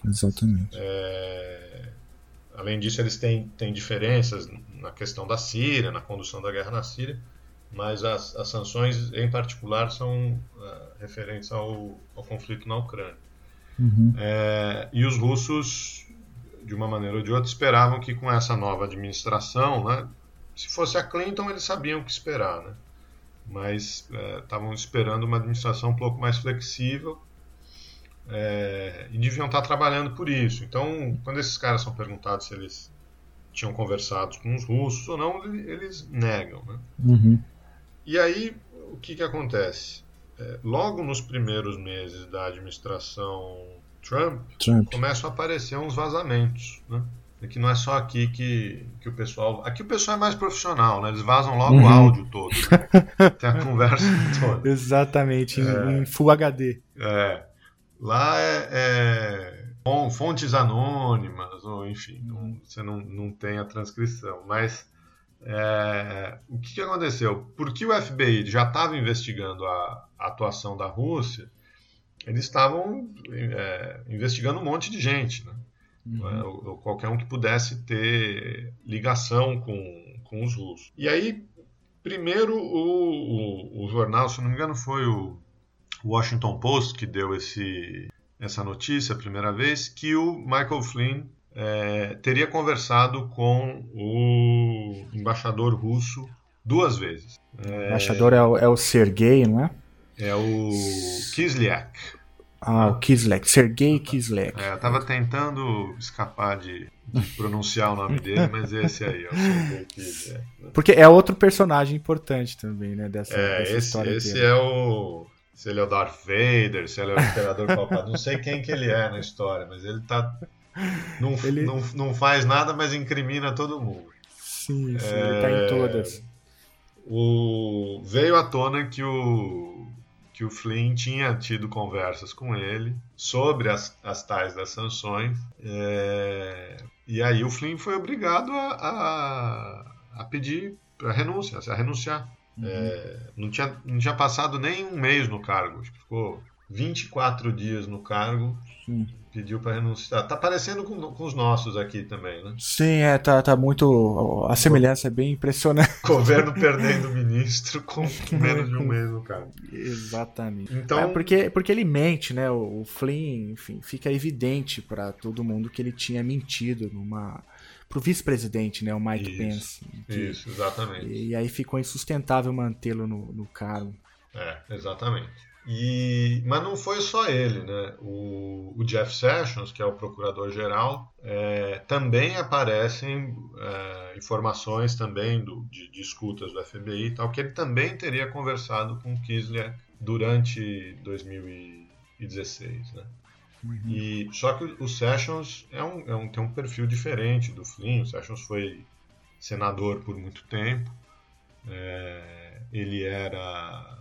Speaker 2: Exatamente.
Speaker 10: É, além disso, eles têm, têm diferenças na questão da Síria, na condução da guerra na Síria, mas as, as sanções, em particular, são uh, referentes ao, ao conflito na Ucrânia.
Speaker 2: Uhum.
Speaker 10: É, e os russos, de uma maneira ou de outra, esperavam que com essa nova administração, né, se fosse a Clinton, eles sabiam o que esperar, né? mas estavam é, esperando uma administração um pouco mais flexível é, e deviam estar trabalhando por isso. Então, quando esses caras são perguntados se eles tinham conversado com os russos ou não, eles negam. Né?
Speaker 2: Uhum.
Speaker 10: E aí, o que, que acontece? É, logo nos primeiros meses da administração Trump,
Speaker 2: Trump,
Speaker 10: começam a aparecer uns vazamentos. Né? É que não é só aqui que, que o pessoal. Aqui o pessoal é mais profissional, né? Eles vazam logo uhum. o áudio todo. Tem a conversa toda.
Speaker 2: Exatamente, em, em Full HD.
Speaker 10: É. Lá é, é, fontes anônimas, ou enfim, não, você não, não tem a transcrição. Mas é, o que, que, aconteceu? Porque o FBI já estava investigando a, a, atuação da Rússia, eles estavam é, investigando um monte de gente, né? Uhum. Ou, ou qualquer um que pudesse ter ligação com, com os russos. E aí, primeiro, o, o, o jornal, se não me engano, foi o Washington Post que deu esse, essa notícia a primeira vez, que o Michael Flynn é, teria conversado com o embaixador russo duas vezes.
Speaker 2: É, o embaixador é o, é o Sergei, não é?
Speaker 10: É o Kislyak.
Speaker 2: Ah, o Kislyak, Sergei Kislyak.
Speaker 10: É, eu tava tentando escapar de, de pronunciar o nome dele, mas esse aí é o Sergei Kislyak.
Speaker 2: Porque é outro personagem importante também, né, dessa,
Speaker 10: é,
Speaker 2: dessa
Speaker 10: esse,
Speaker 2: história
Speaker 10: esse é o se ele é o Darth Vader, se ele é o Imperador Palpatine, não sei quem que ele é na história, mas ele tá não, ele... não, não faz nada, mas incrimina todo mundo.
Speaker 2: Sim, sim é... ele tá em todas.
Speaker 10: O... Veio à tona que o que o Flynn tinha tido conversas com ele sobre as, as tais das sanções. É... E aí o Flynn foi obrigado a, a, a pedir a renúncia, a renunciar. Uhum. É, não, tinha, não tinha passado nem um mês no cargo, acho que ficou 24 dias no cargo.
Speaker 2: Sim.
Speaker 10: Pediu para renunciar. Tá parecendo com, com, os nossos aqui também, né?
Speaker 2: Sim, é, tá, tá muito. A semelhança é bem impressionante.
Speaker 10: Governo perdendo ministro com menos de um mês no cargo.
Speaker 2: Exatamente. Então, é porque, porque ele mente, né? O, o Flynn, enfim, fica evidente para todo mundo que ele tinha mentido numa pro vice-presidente, né, o Mike
Speaker 10: isso,
Speaker 2: Pence.
Speaker 10: Que, isso, exatamente.
Speaker 2: E, e, aí ficou insustentável mantê-lo no, no cargo.
Speaker 10: É, exatamente. E, mas não foi só ele, né? O, o Jeff Sessions, que é o procurador-geral, é, também aparecem é, informações também do, de, de, escutas do FBI e tal, que ele também teria conversado com o Kislyak durante 2016, né?
Speaker 2: Uhum.
Speaker 10: E, só que o Sessions é um, é um, tem um perfil diferente do Flynn. O Sessions foi senador por muito tempo. É, ele era.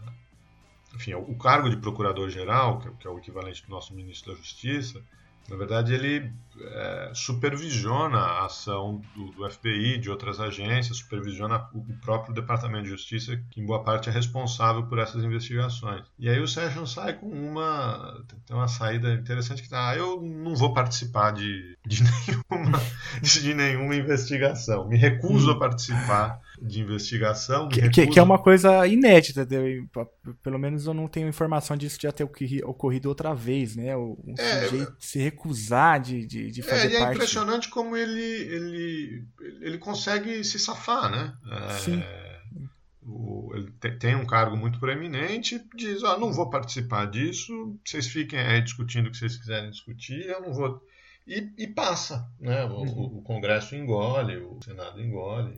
Speaker 10: Enfim, o cargo de procurador-geral, que é o equivalente do nosso ministro da Justiça, na verdade, ele é, supervisiona a ação do, do, FBI, de outras agências, supervisiona o, o, próprio Departamento de Justiça, que em boa parte é responsável por essas investigações. E aí o Sessions sai com uma, tem uma saída interessante que tá, ah, eu não vou participar de, de, nenhuma, de nenhuma investigação, me recuso a participar de investigação.
Speaker 2: Que, que, que, é uma coisa inédita, pelo menos eu não tenho informação disso já ter ocorrido outra vez, né? O um é, sujeito se recusar de, de, de fazer
Speaker 10: é,
Speaker 2: parte.
Speaker 10: É impressionante como ele, ele, ele consegue se safar, né?
Speaker 2: É, Sim.
Speaker 10: O, ele tem um cargo muito preeminente, diz: ah, não vou participar disso, vocês fiquem aí discutindo o que vocês quiserem discutir, eu não vou e, e passa, né? O, uhum. o, Congresso engole, o Senado engole.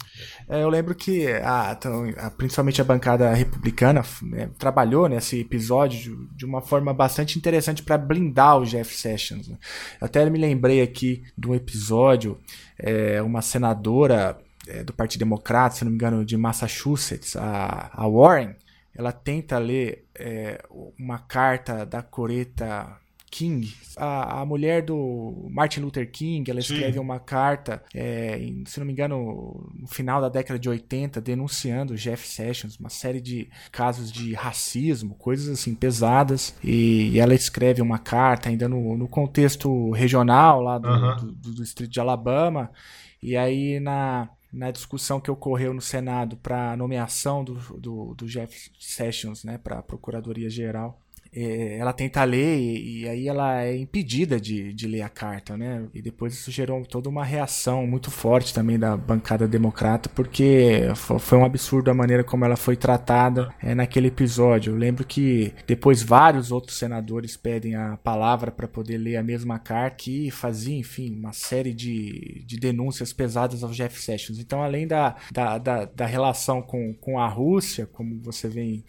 Speaker 2: É, eu lembro que a, a, principalmente a bancada republicana né, trabalhou nesse episódio de, de, uma forma bastante interessante para blindar o Jeff Sessions. Né? Até me lembrei aqui de um episódio, é, uma senadora é, do Partido Democrata, se não me engano, de Massachusetts, a, a Warren ela tenta ler é, uma carta da Coreta King, a, a mulher do Martin Luther King, ela escreve Sim. uma carta, é, em, se não me engano, no final da década de 80, denunciando Jeff Sessions, uma série de casos de racismo, coisas assim pesadas, e, e ela escreve uma carta ainda no, no contexto regional lá do, uh -huh. do, do, do distrito de Alabama, e aí na na discussão que ocorreu no Senado para a nomeação do, do, do Jeff Sessions né, para a Procuradoria Geral ela tenta ler e, e, aí ela é impedida de, de ler a carta, né? E depois isso gerou toda uma reação muito forte também da bancada democrata, porque foi um absurdo a maneira como ela foi tratada é, naquele episódio. Eu lembro que depois vários outros senadores pedem a palavra para poder ler a mesma carta e fazia, enfim, uma série de, de denúncias pesadas ao Jeff Sessions. Então, além da, da, da, da relação com, com a Rússia, como você vem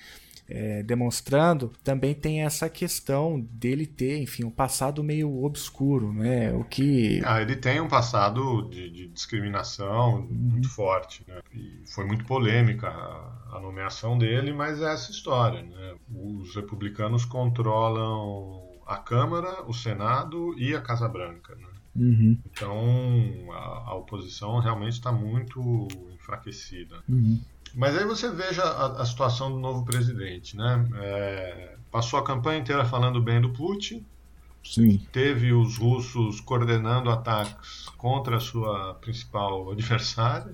Speaker 2: é, demonstrando, também tem essa questão dele ter, enfim, um passado meio obscuro, né? O que.
Speaker 10: Ah, ele tem um passado de, de discriminação uhum. muito forte, né? E foi muito polêmica a, a, nomeação dele, mas é essa história, né? Os republicanos controlam a Câmara, o Senado e a Casa Branca, né?
Speaker 2: Uhum.
Speaker 10: Então a, a, oposição realmente está muito enfraquecida.
Speaker 2: Uhum.
Speaker 10: Mas aí você veja a, a situação do novo presidente, né? É, passou a campanha inteira falando bem do Putin.
Speaker 2: Sim.
Speaker 10: Teve os russos coordenando ataques contra a sua principal adversária.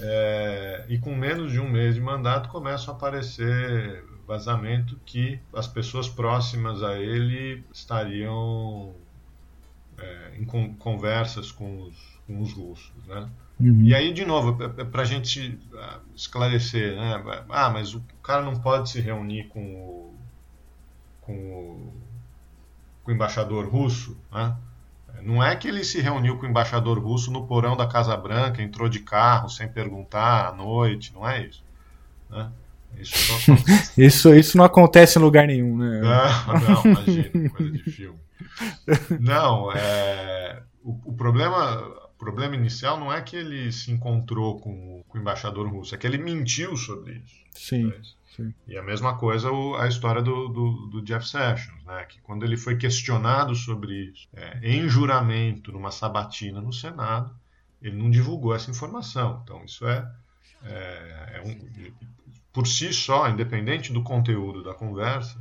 Speaker 10: É, e com menos de um mês de mandato começam a aparecer vazamento que as pessoas próximas a ele estariam é, em conversas com os, com os russos, né?
Speaker 2: Uhum.
Speaker 10: E aí, de novo, para a gente ah, esclarecer, né? Ah, mas o cara não pode se reunir com o, com o, com o embaixador russo, né? Não é que ele se reuniu com o embaixador russo no porão da Casa Branca, entrou de carro sem perguntar à noite, não é isso. Né?
Speaker 2: Isso, isso, isso, não acontece em lugar nenhum, né?
Speaker 10: Não, não, imagina, coisa de filme. Não, é, o, o problema problema inicial não é que ele se encontrou com, com o embaixador russo, é que ele mentiu sobre isso.
Speaker 2: Sim. Né? sim.
Speaker 10: E a mesma coisa a história do, do, do, Jeff Sessions, né? que quando ele foi questionado sobre isso, é, em juramento, numa sabatina no Senado, ele não divulgou essa informação. Então, isso é, é, é um, por si só, independente do conteúdo da conversa,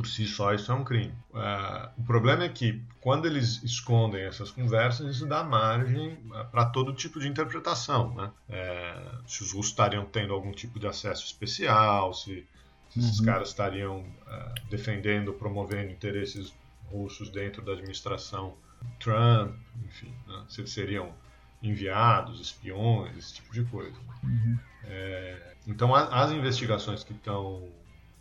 Speaker 10: por si só isso é um crime. Uh, o problema é que quando eles escondem essas conversas, isso dá margem uh, para todo tipo de interpretação. Né? É, se os russos estariam tendo algum tipo de acesso especial, se, se uhum. esses caras estariam uh, defendendo, promovendo interesses russos dentro da administração Trump, enfim, né? se eles seriam enviados, espiões, esse tipo de coisa.
Speaker 2: Uhum.
Speaker 10: É, então, as investigações que estão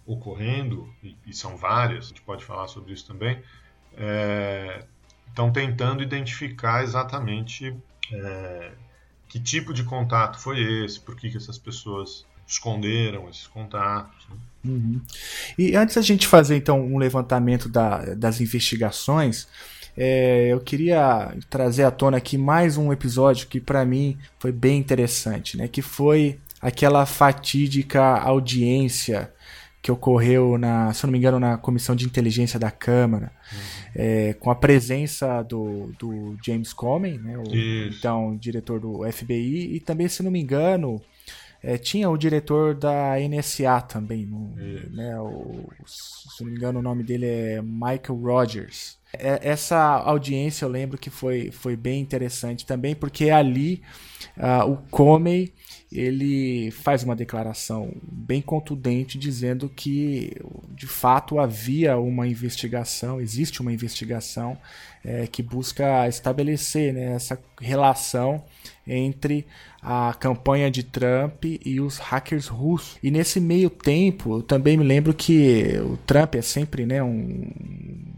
Speaker 10: ocorrendo, e, e, são várias, a gente pode falar sobre isso também, estão é, tentando identificar exatamente é, que tipo de contato foi esse, por que, que essas pessoas esconderam esses contatos. Né?
Speaker 2: Uhum. E antes a gente fazer então um levantamento da, das investigações, é, eu queria trazer à tona aqui mais um episódio que para mim foi bem interessante, né? Que foi aquela fatídica audiência que ocorreu na, se não me engano, na comissão de inteligência da Câmara, uhum. é, com a presença do, do James Comey, né, o, então diretor do FBI, e também, se não me engano, é, tinha o diretor da NSA também, no, né, o, se não me engano, o nome dele é Michael Rogers. É, essa audiência eu lembro que foi, foi bem interessante também, porque ali uh, o Comey ele faz uma declaração bem contundente dizendo que de fato havia uma investigação, existe uma investigação é, que busca estabelecer né, essa relação entre a campanha de Trump e os hackers russos. E nesse meio tempo, eu também me lembro que o Trump é sempre né, um.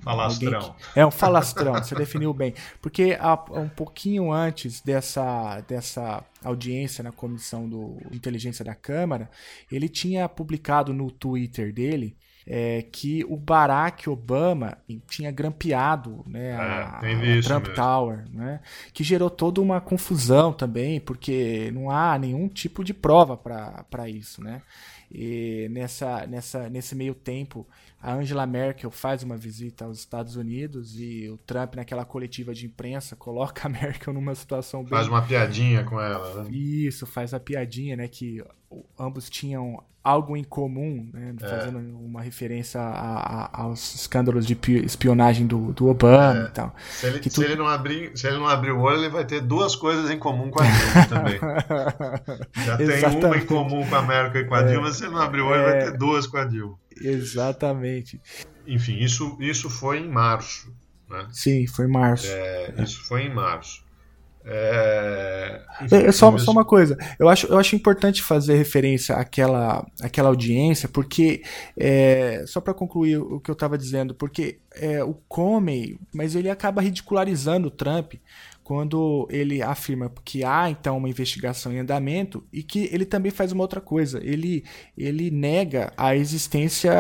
Speaker 10: Falastrão.
Speaker 2: Que, é um falastrão, você definiu bem. Porque um pouquinho antes dessa, dessa audiência na comissão do inteligência da Câmara, ele tinha publicado no Twitter dele é, que o Barack Obama tinha grampeado né, a,
Speaker 10: é,
Speaker 2: a Trump
Speaker 10: mesmo.
Speaker 2: Tower, né, que gerou toda uma confusão também, porque não há nenhum tipo de prova para isso. Né? E nessa, nessa, nesse meio tempo, a Angela Merkel faz uma visita aos Estados Unidos e o Trump, naquela coletiva de imprensa, coloca a Merkel numa situação bem...
Speaker 10: Faz uma piadinha com ela, né?
Speaker 2: Isso, faz a piadinha, né? Que ambos tinham algo em comum, né, é. fazendo uma referência a, a, aos escândalos de espionagem do, do Obama é. e tal.
Speaker 10: Se ele, se, ele não abrir, se ele não abrir o olho, ele vai ter duas coisas em comum com a Dilma também. Já tem uma em comum com a Merkel e com a é. Dilma, se ele não abrir o olho, vai ter duas com a Dilma.
Speaker 2: Exatamente.
Speaker 10: Enfim, isso, isso foi em março. Né?
Speaker 2: Sim, foi em março.
Speaker 10: É, isso foi em março. É,
Speaker 2: enfim, é só, só uma coisa, eu acho, eu acho importante fazer referência àquela, àquela audiência, porque, é, só para concluir o que eu estava dizendo, porque é, o Comey, mas ele acaba ridicularizando o Trump quando ele afirma que há então uma investigação em andamento e que ele também faz uma outra coisa. Ele, ele nega a existência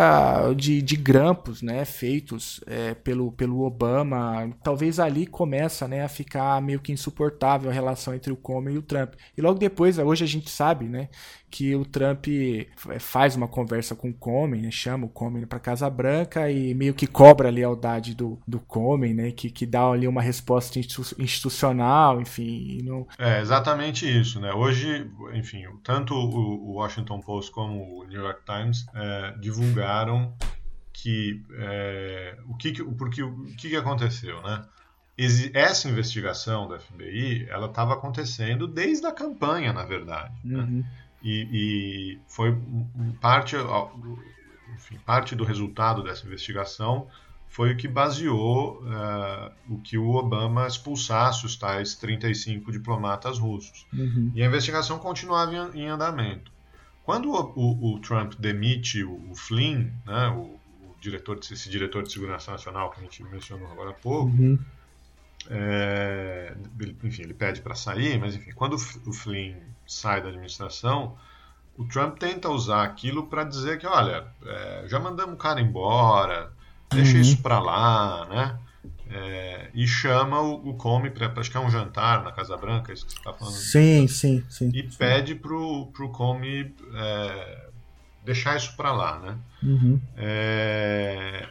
Speaker 2: de, de grampos né, feitos é, pelo, pelo Obama. Talvez ali começa né, a ficar meio que insuportável a relação entre o Comey e o Trump. E logo depois, hoje a gente sabe né, que o Trump faz uma conversa com o Comey, né, chama o Comey para Casa Branca e meio que cobra a lealdade do, do Comey, né, que, que dá ali uma resposta institucional, enfim. Não...
Speaker 10: É exatamente isso, né? Hoje, enfim, tanto o Washington Post como o New York Times é, divulgaram que é, o que, porque o que, que aconteceu, né? essa investigação da FBI ela estava acontecendo desde a campanha, na verdade. Né? Uhum. Né? E, e foi parte, enfim, parte do resultado dessa investigação foi o que baseou uh, o que o Obama expulsasse os tais 35 diplomatas russos. Uhum. E a investigação continuava em, em andamento. Quando o, o, o, Trump demite o, o Flynn, né, o, diretor de, esse diretor de segurança nacional que a gente mencionou agora há pouco, uhum. é, enfim, ele pede para sair, mas enfim, quando o Flynn sai da administração, o Trump tenta usar aquilo para dizer que, olha, é, já mandamos o cara embora, deixa uhum. isso para lá, né? É, e chama o, o Comey para que é um jantar na Casa Branca, é isso que você está falando.
Speaker 2: Sim, sim, sim.
Speaker 10: E
Speaker 2: sim.
Speaker 10: pede pro, pro Comey é, deixar isso para lá, né?
Speaker 2: Uhum.
Speaker 10: É,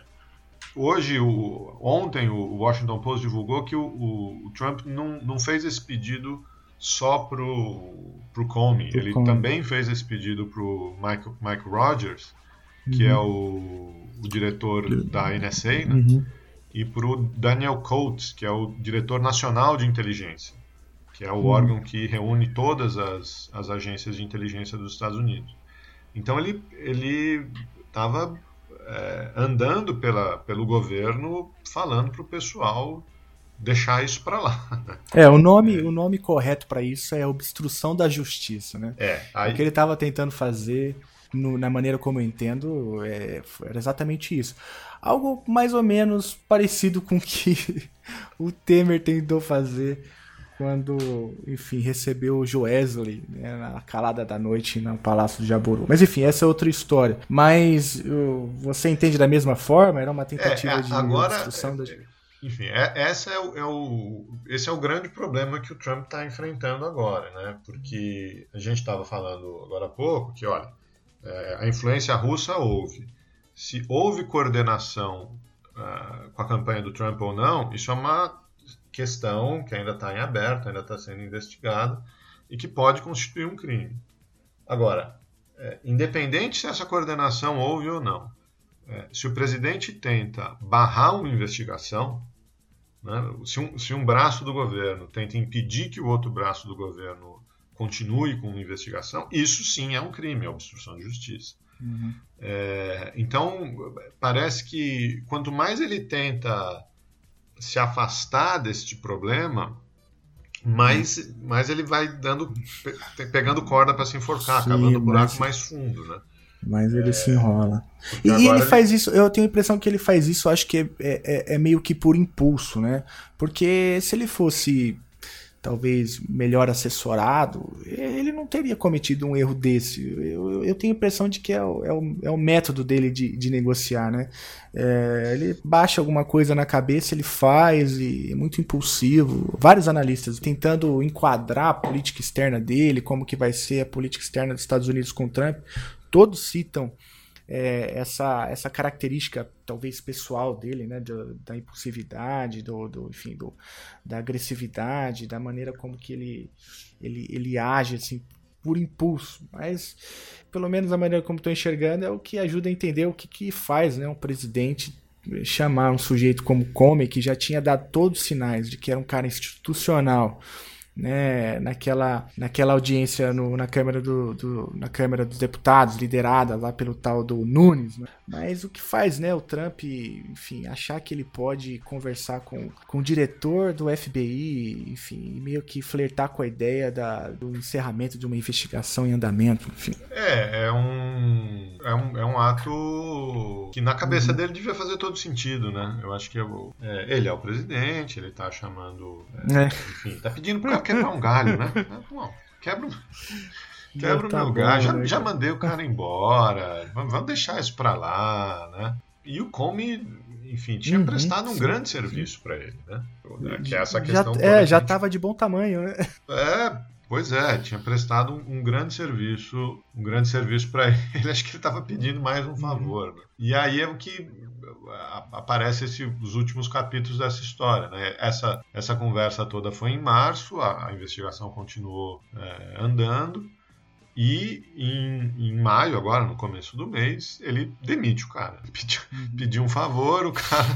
Speaker 10: hoje, o, ontem, o Washington Post divulgou que o, o, o Trump não, não fez esse pedido só pro, pro Comey. Ele Comey. também fez esse pedido pro Mike, Mike Rogers, que é uhum. é o, o, diretor da NSA, né? Uhum. e pro Daniel Coates, que é o diretor nacional de inteligência, que é o uhum. órgão que reúne todas as, as agências de inteligência dos Estados Unidos. Então ele ele estava é, andando pela, pelo governo falando para o pessoal deixar isso para lá.
Speaker 2: É, o nome, é. o nome correto para isso é obstrução da justiça, né?
Speaker 10: É. Aí...
Speaker 2: O que ele estava tentando fazer, no, na maneira como eu entendo, é, era exatamente isso. Algo mais ou menos parecido com o que o Temer tentou fazer quando, enfim, recebeu o Joesley né, na calada da noite no Palácio de Jaburu. Mas enfim, essa é outra história. Mas você entende da mesma forma? Era uma tentativa é, de
Speaker 10: agora,
Speaker 2: obstrução da
Speaker 10: enfim, é, essa é o, é o, esse é o grande problema que o Trump está enfrentando agora, né? Porque a gente estava falando agora há pouco que, olha, é, a influência russa houve. Se houve coordenação uh, com a campanha do Trump ou não, isso é uma questão que ainda está em aberto, ainda está sendo investigada e que pode constituir um crime. Agora, é, independente se essa coordenação houve ou não, é, se o presidente tenta barrar uma investigação, né? Se, um, se um braço do governo tenta impedir que o outro braço do governo continue com uma investigação, isso sim é um crime, é obstrução de justiça. Uhum. É, então, parece que quanto mais ele tenta se afastar deste problema, mais, uhum. mais ele vai dando pegando corda para se enforcar, sim, acabando o buraco mais fundo, né?
Speaker 2: Mas ele é... se enrola. E, e ele faz isso, eu tenho a impressão que ele faz isso, acho que é, é, é, meio que por impulso, né? Porque se ele fosse talvez melhor assessorado, ele não teria cometido um erro desse. Eu, eu tenho a impressão de que é o, é o, é o método dele de, de negociar, né? É, ele baixa alguma coisa na cabeça, ele faz e é muito impulsivo. Vários analistas tentando enquadrar a política externa dele, como que vai ser a política externa dos Estados Unidos com Trump todos citam é, essa, essa característica talvez pessoal dele, né, do, da impulsividade, do, do, enfim, do, da agressividade, da maneira como que ele, ele, ele age assim por impulso, mas pelo menos a maneira como estou enxergando é o que ajuda a entender o que, que faz né, um presidente chamar um sujeito como Comey, que já tinha dado todos os sinais de que era um cara institucional, né, naquela, naquela audiência no, na, Câmara do, do, na Câmara dos Deputados, liderada lá pelo tal do Nunes. Né? Mas o que faz né, o Trump, enfim, achar que ele pode conversar com, com o diretor do FBI, enfim, meio que flertar com a ideia da, do encerramento de uma investigação em andamento, enfim.
Speaker 10: É, é um, é um, é um ato que na cabeça uhum. dele devia fazer todo sentido, né? Eu acho que é, é, ele é o presidente, ele tá chamando. É, é. Enfim, tá pedindo pra quebrar um galho, né? Quebra, quebra o tá meu galho. Já, né, já mandei o cara embora. Vamos deixar isso pra lá, né? E o Come, enfim, tinha uhum, prestado um sim, grande serviço para ele, né?
Speaker 2: Que é essa questão. Já, é, já estava de bom tamanho, né?
Speaker 10: É, pois é, tinha prestado um, um grande serviço, um grande serviço para ele. Acho que ele estava pedindo mais um favor. Né? E aí é o que aparece esse, os últimos capítulos dessa história. Né? Essa, essa conversa toda foi em março, a, a investigação continuou é, andando. E em, em, maio, agora no começo do mês, ele demite o cara. Pediu, uhum. pediu um favor, o cara,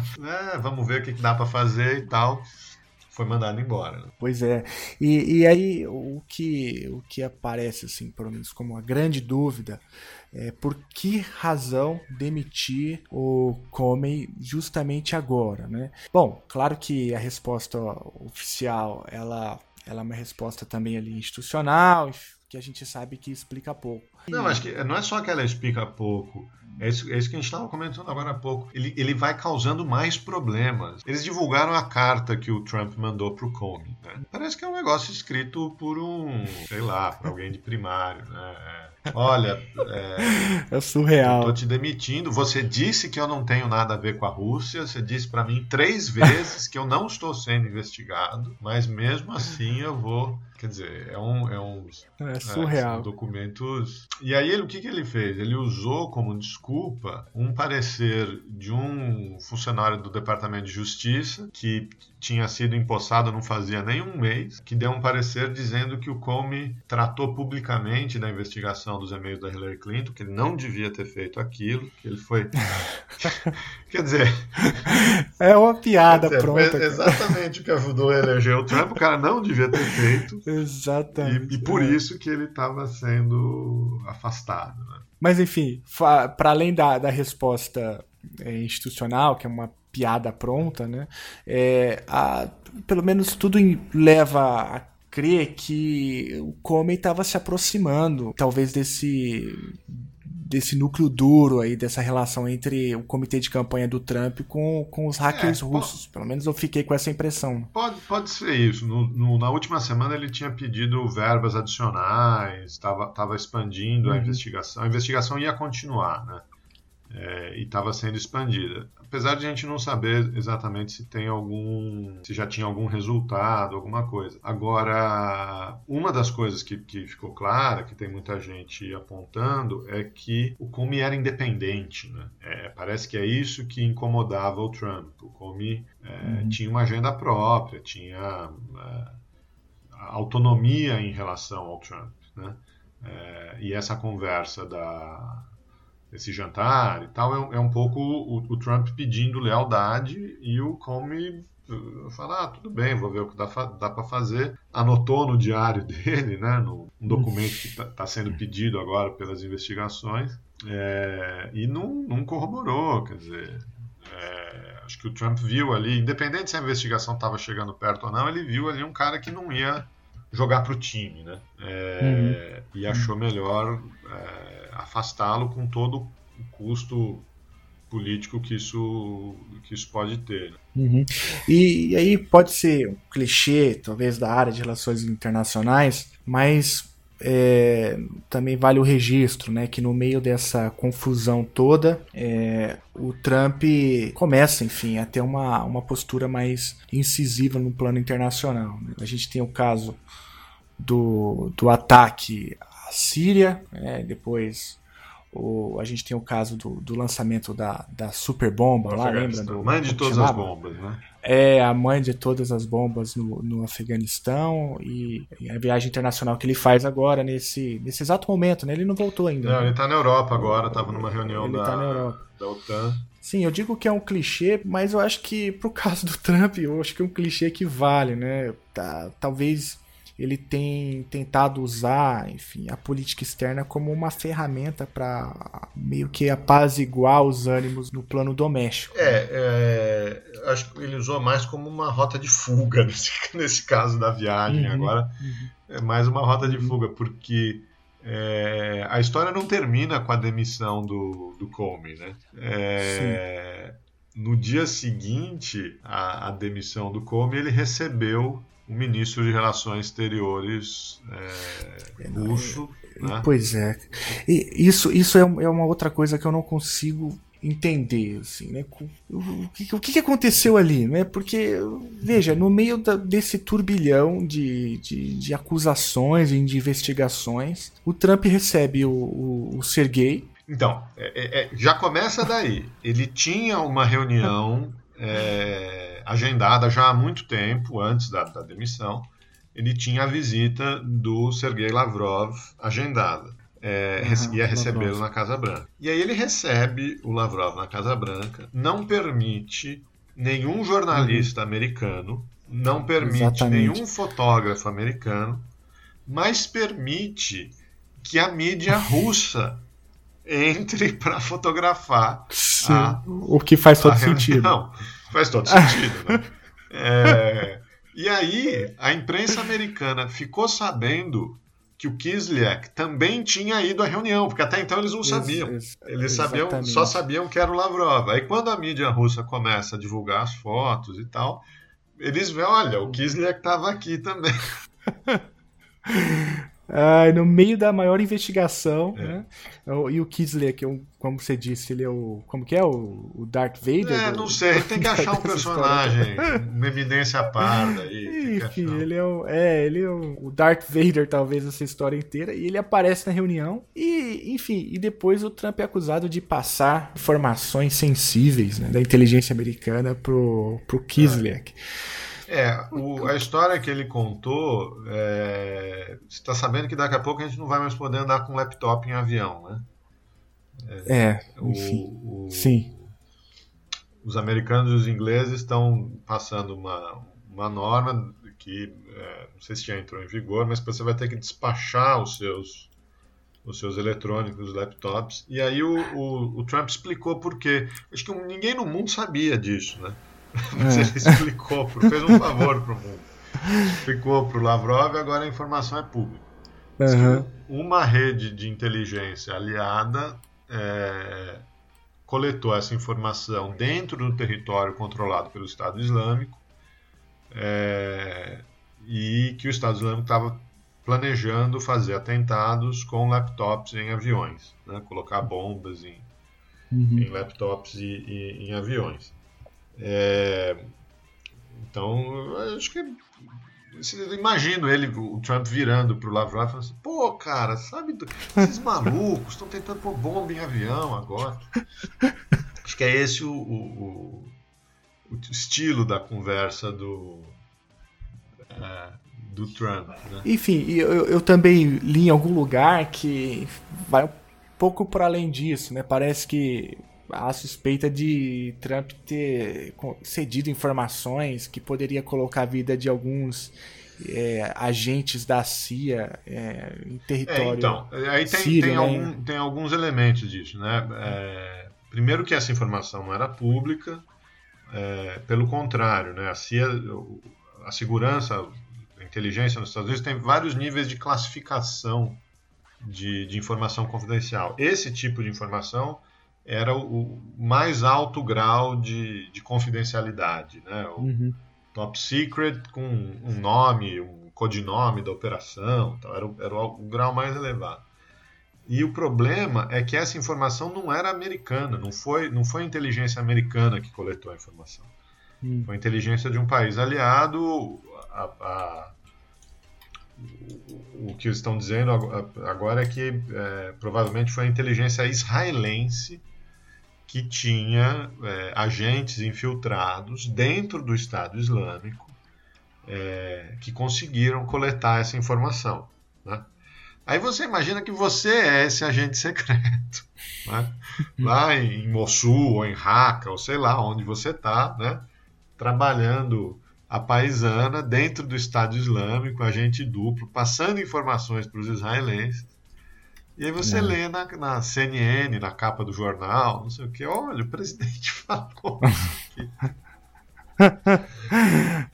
Speaker 10: é, vamos ver o que, que dá para fazer e tal. Foi mandado embora. Né?
Speaker 2: Pois é. E, e aí o que, o que aparece, assim, pelo menos como uma grande dúvida, é, por que razão demitir o Comey justamente agora, né? Bom, claro que a resposta oficial ela, ela é uma resposta também ali institucional, que a gente sabe que explica pouco.
Speaker 10: Não, acho que não é só que ela explica pouco. É isso, é isso que a gente estava comentando agora há pouco. Ele, ele vai causando mais problemas. Eles divulgaram a carta que o Trump mandou para o Comey. Né? Parece que é um negócio escrito por um, sei lá, por alguém de primário. Né? Olha,
Speaker 2: é, é surreal.
Speaker 10: Tô te demitindo. Você disse que eu não tenho nada a ver com a Rússia. Você disse para mim três vezes que eu não estou sendo investigado, mas mesmo assim eu vou. Quer dizer, é um. É, um,
Speaker 2: é surreal.
Speaker 10: É, documentos. E aí, ele, o que, que ele fez? Ele usou como desculpa um parecer de um funcionário do Departamento de Justiça que tinha sido empossado não fazia nem um mês, que deu um parecer dizendo que o Comey tratou publicamente da investigação dos e-mails da Hillary Clinton, que ele não devia ter feito aquilo, que ele foi. Quer dizer.
Speaker 2: É uma piada dizer, pronta.
Speaker 10: exatamente o que ajudou a eleger o Trump, o cara não devia ter feito.
Speaker 2: Exatamente.
Speaker 10: E, e por é. isso que ele estava sendo afastado. Né?
Speaker 2: Mas enfim, para além da, da resposta é, institucional, que é uma piada pronta, né? É, a, pelo menos tudo leva a crer que o Comey estava se aproximando, talvez desse desse núcleo duro aí dessa relação entre o comitê de campanha do Trump com, com os hackers é, russos. Pode, Pelo menos eu fiquei com essa impressão.
Speaker 10: Pode, pode ser isso. No, no, na última semana ele tinha pedido verbas adicionais, estava expandindo uhum. a investigação. A investigação ia continuar, né? É, e estava sendo expandida apesar de a gente não saber exatamente se tem algum, se já tinha algum resultado, alguma coisa. Agora, uma das coisas que, que ficou clara, que tem muita gente apontando, é que o Comey era independente, né? É, parece que é isso que incomodava o Trump. O Comey é, uhum. tinha uma agenda própria, tinha é, autonomia em relação ao Trump, né? É, e essa conversa da esse jantar e tal, é, é um pouco o, o, Trump pedindo lealdade e o Comey uh, fala, ah, tudo bem, vou ver o que dá, dá para fazer. Anotou no diário dele, né, no, um documento que está tá sendo pedido agora pelas investigações, é, e não, não corroborou, quer dizer, é, acho que o Trump viu ali, independente se a investigação estava chegando perto ou não, ele viu ali um cara que não ia jogar para o time, né? É, uhum. E achou melhor é, afastá-lo com todo o custo político que isso, que isso pode ter. Né?
Speaker 2: Uhum. E, e, aí pode ser um clichê, talvez, da área de relações internacionais, mas é, também vale o registro, né, que no meio dessa confusão toda, é, o Trump começa, enfim, a ter uma, uma postura mais incisiva no plano internacional. Né? A gente tem o caso do, do ataque Síria, é, depois O, a gente tem o caso do, do lançamento da, da super bomba lá, lembra? Do,
Speaker 10: mãe de todas as bombas, né?
Speaker 2: É, a mãe de todas as bombas no, no Afeganistão e, e, a viagem internacional que ele faz agora, nesse, nesse exato momento, né? Ele não voltou ainda.
Speaker 10: Não, né? ele tá na Europa agora, tava numa reunião
Speaker 2: ele
Speaker 10: da,
Speaker 2: tá na Europa.
Speaker 10: da OTAN.
Speaker 2: Sim, eu digo que é um clichê, mas eu acho que pro caso do Trump, eu acho que é um clichê que vale, né? Tá, talvez ele tem tentado usar, enfim, a política externa como uma ferramenta para meio que apaziguar os ânimos no plano doméstico.
Speaker 10: É, é, acho que ele usou mais como uma rota de fuga nesse, nesse caso da viagem. Uhum, Agora uhum. é mais uma rota de fuga, porque é, a história não termina com a demissão do, do Comey, né? É, no dia seguinte à, à demissão do Comey, ele recebeu o ministro de Relações Exteriores é, russo. Né?
Speaker 2: Pois é. E isso isso é, é uma outra coisa que eu não consigo entender, assim, né? O que, o que aconteceu ali, né? Porque, veja, no meio da, desse turbilhão de, de, de, acusações e de investigações, o Trump recebe o, o, o Sergei.
Speaker 10: Então, é, é, já começa daí. Ele tinha uma reunião é, agendada já há muito tempo, antes da, da demissão, ele tinha a visita do Sergei Lavrov agendada. É, ia recebê-lo na Casa Branca. E aí ele recebe o Lavrov na Casa Branca, não permite nenhum jornalista uhum. americano, não permite Exatamente. nenhum fotógrafo americano, mas permite que a mídia russa entre para fotografar.
Speaker 2: A, o que faz todo sentido.
Speaker 10: Não, faz todo sentido, né? É, e aí, a imprensa americana ficou sabendo que o Kislyak também tinha ido à reunião, porque até então eles não sabiam. Eles sabiam, só sabiam que era o Lavrov. Aí quando a mídia russa começa a divulgar as fotos e tal, eles veem, olha, o Kislyak estava aqui também.
Speaker 2: Ah, no meio da maior investigação, é. né? E o Kisley, que é um, como você disse, ele é o. Como que é? O, o Darth Vader?
Speaker 10: É, não sei, tem que achar um personagem, uma eminência parda aí.
Speaker 2: Enfim, ele é o. É, ele é o Darth Vader, talvez, essa história inteira. E ele aparece na reunião. E, enfim, e depois o Trump é acusado de passar informações sensíveis né, da inteligência americana pro, pro. É.
Speaker 10: É, o, a história que ele contou, é, você está sabendo que daqui a pouco a gente não vai mais poder andar com laptop em avião, né?
Speaker 2: É, é o, o, sim.
Speaker 10: Os americanos e os ingleses estão passando uma, uma norma que, é, não sei se já entrou em vigor, mas você vai ter que despachar os seus os seus eletrônicos, os laptops. E aí o, o, o Trump explicou por quê. Acho que ninguém no mundo sabia disso, né? É. ele explicou, fez um favor para o mundo. Explicou para o Lavrov e agora a informação é pública. Uhum. Uma rede de inteligência aliada é, coletou essa informação dentro do território controlado pelo Estado Islâmico é, e que o Estado Islâmico estava planejando fazer atentados com laptops em aviões, né? colocar bombas em, uhum. em laptops e, e, em aviões. É, então, acho que imagino ele, o Trump virando pro Lavrov e falando assim, pô, cara, sabe, esses malucos estão tentando pôr bomba em avião agora. Acho que é esse o, o, o estilo da conversa do, é, do Trump. Né?
Speaker 2: Enfim, eu, eu também li em algum lugar que vai um pouco para além disso, né? Parece que a suspeita de Trump ter cedido informações que poderia colocar a vida de alguns é, agentes da CIA é, em território. É,
Speaker 10: então, aí tem, sírio, tem, né? algum, tem, alguns elementos disso, né? É, primeiro que essa informação não era pública, é, pelo contrário, né? A CIA, a segurança, a inteligência nos Estados Unidos tem vários níveis de classificação de, de informação confidencial. Esse tipo de informação era o mais alto grau de, de confidencialidade, né? O uhum. top secret com um nome, um codinome da operação, tal, era, o, era o grau mais elevado. E o problema é que essa informação não era americana, não foi, não foi a inteligência americana que coletou a informação. Uhum. Foi a inteligência de um país aliado. A, a, o, que eles estão dizendo agora é que é, provavelmente foi a inteligência israelense que tinha é, agentes infiltrados dentro do Estado Islâmico é, que conseguiram coletar essa informação. Né? Aí você imagina que você é esse agente secreto. Né? Lá em Mossul, ou em Raqqa, ou sei lá onde você está, né? trabalhando a paisana dentro do Estado Islâmico, agente duplo, passando informações para os israelenses. E aí você é. lê na, na, CNN, na capa do jornal, não sei o que, olha, o presidente falou.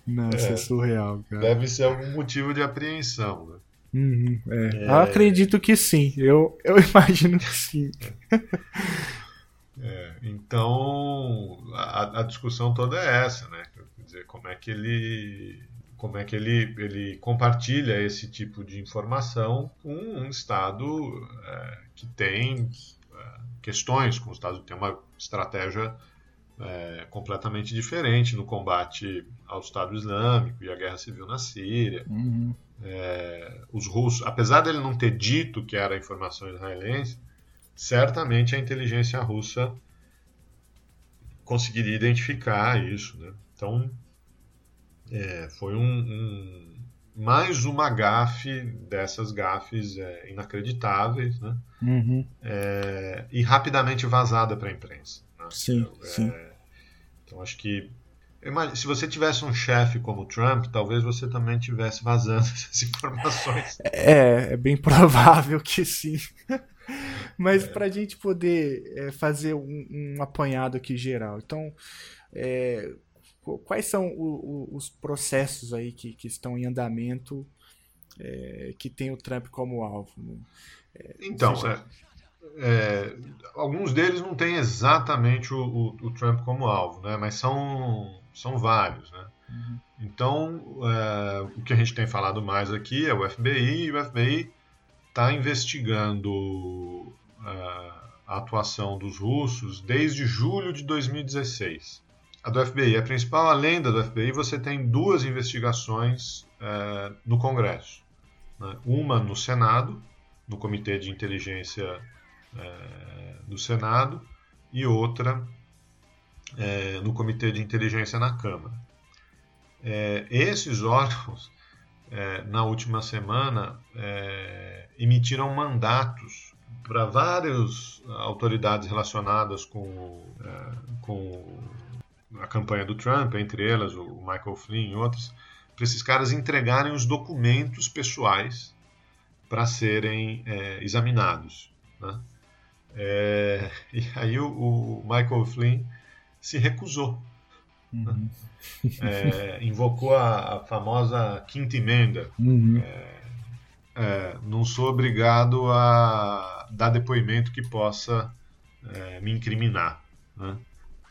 Speaker 2: Nossa, é, é, surreal, cara.
Speaker 10: Deve ser algum motivo de apreensão, né?
Speaker 2: Uhum, é. Eu acredito que sim. Eu, eu imagino que sim.
Speaker 10: É, então a, a, discussão toda é essa, né? Quer dizer, como é que ele como é que ele, ele compartilha esse tipo de informação com um Estado é, que tem é, questões, com o Estado que tem uma estratégia é, completamente diferente no combate ao Estado Islâmico e à guerra civil na Síria.
Speaker 2: Uhum.
Speaker 10: É, os russos, apesar dele não ter dito que era informação israelense, certamente a inteligência russa conseguiria identificar isso. Né? Então, é, foi um, um, mais uma gafe dessas gafes é, inacreditáveis, né?
Speaker 2: Uhum.
Speaker 10: É, e rapidamente vazada para a imprensa. Né?
Speaker 2: Sim, então, sim.
Speaker 10: Então acho que se você tivesse um chefe como Trump, talvez você também tivesse vazando essas informações.
Speaker 2: É, é bem provável que sim. Mas é. para a gente poder é, fazer um, um, apanhado aqui geral, então, é, quais são o, o, os processos aí que, que estão em andamento é, que tem o Trump como alvo? Né?
Speaker 10: É, então, seja... É, alguns deles não têm exatamente o, o, Trump como alvo, né? mas são, são vários. Né?
Speaker 2: Uhum.
Speaker 10: Então, o que a gente tem falado mais aqui é o FBI, e o FBI está investigando a atuação dos russos desde julho de 2016 a do FBI. A principal, além da do FBI, você tem duas investigações é, no Congresso. Né? Uma no Senado, no Comitê de Inteligência é, do Senado, e outra é, no Comitê de Inteligência na Câmara. É, esses órgãos, é, na última semana, é, emitiram mandatos para várias autoridades relacionadas com, com a campanha do Trump, entre elas o Michael Flynn e outros, para esses caras entregarem os documentos pessoais para serem é, examinados. Né? É, e aí o, o, Michael Flynn se recusou.
Speaker 2: Né? Uhum.
Speaker 10: É, invocou a, a, famosa quinta emenda.
Speaker 2: Uhum.
Speaker 10: É, é, não sou obrigado a dar depoimento que possa é, me incriminar. Né?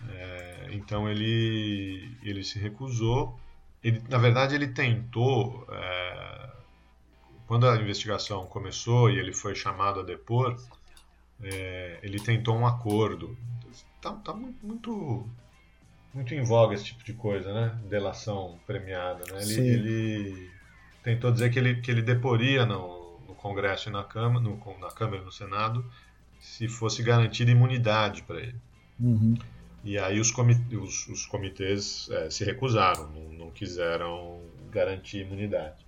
Speaker 10: É, então ele, ele se recusou. Ele, na verdade, ele tentou, é, quando a investigação começou e ele foi chamado a depor, é, ele tentou um acordo. Está tá muito, muito em voga esse tipo de coisa, né? Delação premiada. Né? Ele, ele, tentou dizer que ele, que ele deporia no, no Congresso e na Câmara, no, na Câmara e no Senado se fosse garantida imunidade para ele.
Speaker 2: Uhum.
Speaker 10: E aí os, comitês, os, os comitês é, se recusaram, não, não, quiseram garantir imunidade.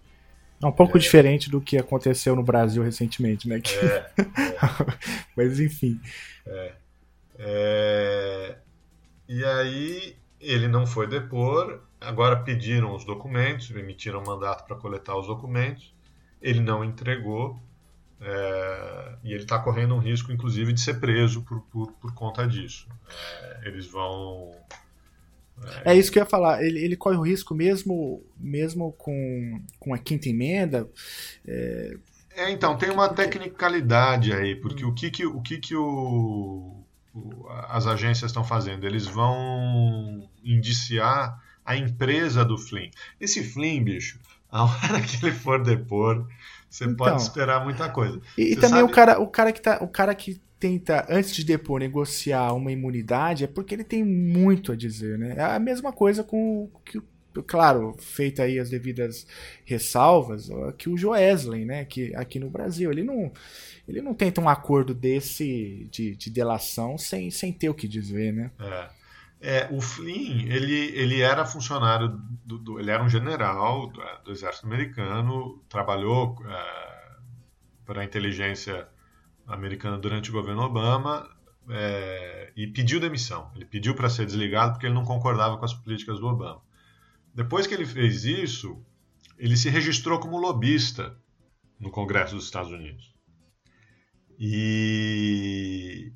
Speaker 2: É um pouco é. diferente do que aconteceu no Brasil recentemente, né?
Speaker 10: É, é.
Speaker 2: Mas enfim.
Speaker 10: É. é. E aí ele não foi depor, agora pediram os documentos, emitiram um mandato para coletar os documentos, ele não entregou, é, e ele está correndo um risco, inclusive, de ser preso por, por, por conta disso. É, eles vão.
Speaker 2: É... é... isso que eu ia falar. Ele, ele corre o risco mesmo, mesmo com, com a quinta emenda.
Speaker 10: É, é então, tem uma tecnicalidade aí, porque o que, que, o, que, que o, o as agências estão fazendo? Eles vão indiciar a empresa do Flynn. Esse Flynn, bicho, a hora que ele for depor, você então, pode esperar muita coisa.
Speaker 2: E,
Speaker 10: e
Speaker 2: também sabe... o cara, o cara que tá, o cara que tenta antes de depor negociar uma imunidade é porque ele tem muito a dizer, né? É a mesma coisa com que, claro, feita aí as devidas ressalvas, que o Joesley, né, que aqui no Brasil, ele não, ele não tenta um acordo desse de, de delação sem, sem ter o que dizer, né?
Speaker 10: É. É, o Flynn, ele, ele era funcionário, do, do ele era um general do, do exército americano, trabalhou é, para a inteligência americana durante o governo Obama é, e pediu demissão. Ele pediu para ser desligado porque ele não concordava com as políticas do Obama. Depois que ele fez isso, ele se registrou como lobista no Congresso dos Estados Unidos. E,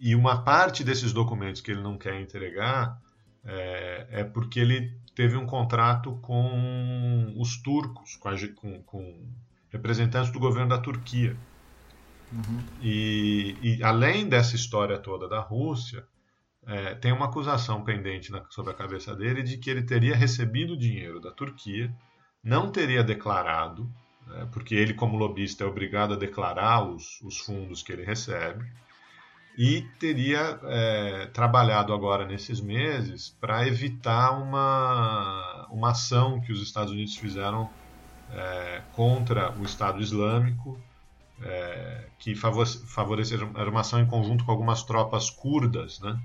Speaker 10: e uma parte desses documentos que ele não quer entregar é, é porque ele teve um contrato com os turcos, com, a, com, com representantes do governo da Turquia. Uhum. E, e, além dessa história toda da Rússia, é, tem uma acusação pendente na, sobre a cabeça dele de que ele teria recebido dinheiro da Turquia, não teria declarado, é, porque ele, como lobista, é obrigado a declarar os, os fundos que ele recebe e teria é, trabalhado agora nesses meses para evitar uma, uma ação que os Estados Unidos fizeram é, contra o Estado Islâmico, é, que favoreceram era uma ação em conjunto com algumas tropas curdas, né?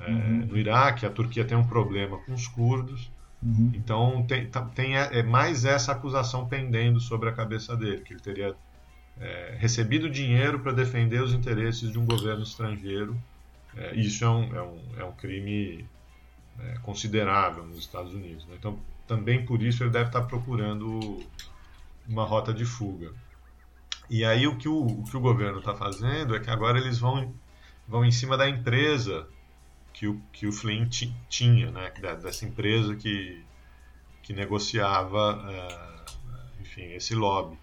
Speaker 10: É, uhum. No Iraque, a Turquia tem um problema com os curdos, uhum. então tem, tem é mais essa acusação pendendo sobre a cabeça dele, que ele teria é, recebido dinheiro para defender os interesses de um governo estrangeiro. É, isso é um, é um, é um crime é, considerável nos Estados Unidos. Né? Então, também por isso ele deve estar procurando uma rota de fuga. E aí o que o, o que o governo está fazendo é que agora eles vão, vão em cima da empresa que o, que o Flynn tinha, né? dessa empresa que, que negociava, uh, enfim, esse lobby.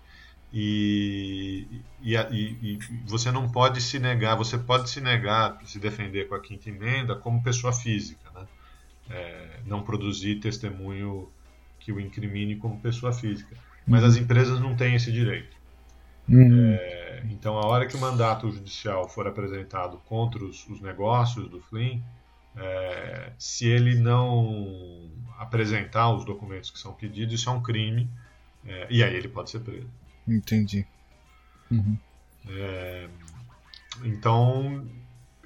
Speaker 10: E, e, e, e, você não pode se negar, você pode se negar, se defender com a quinta emenda como pessoa física, né? É, não produzir testemunho que o incrimine como pessoa física. Mas as empresas não têm esse direito. Uhum. É, então, a hora que o mandato judicial for apresentado contra os, os negócios do Flynn, é, se ele não apresentar os documentos que são pedidos, isso é um crime, é, e aí ele pode ser preso.
Speaker 2: Entendi. Uhum.
Speaker 10: É, então,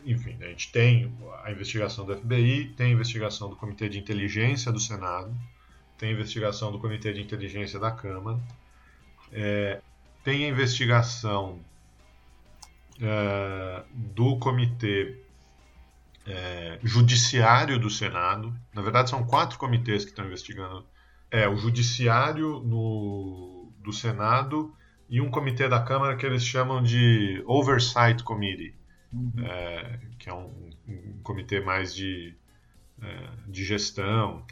Speaker 10: enfim, a gente tem a investigação do FBI, tem a investigação do Comitê de Inteligência do Senado, tem a investigação do Comitê de Inteligência da Câmara, é, tem a investigação é, do Comitê é, Judiciário do Senado. Na verdade, são quatro comitês que estão investigando. É, o Judiciário no do Senado e um comitê da Câmara que eles chamam de Oversight Committee, uhum. é, que é um, um, comitê mais de, é, de gestão.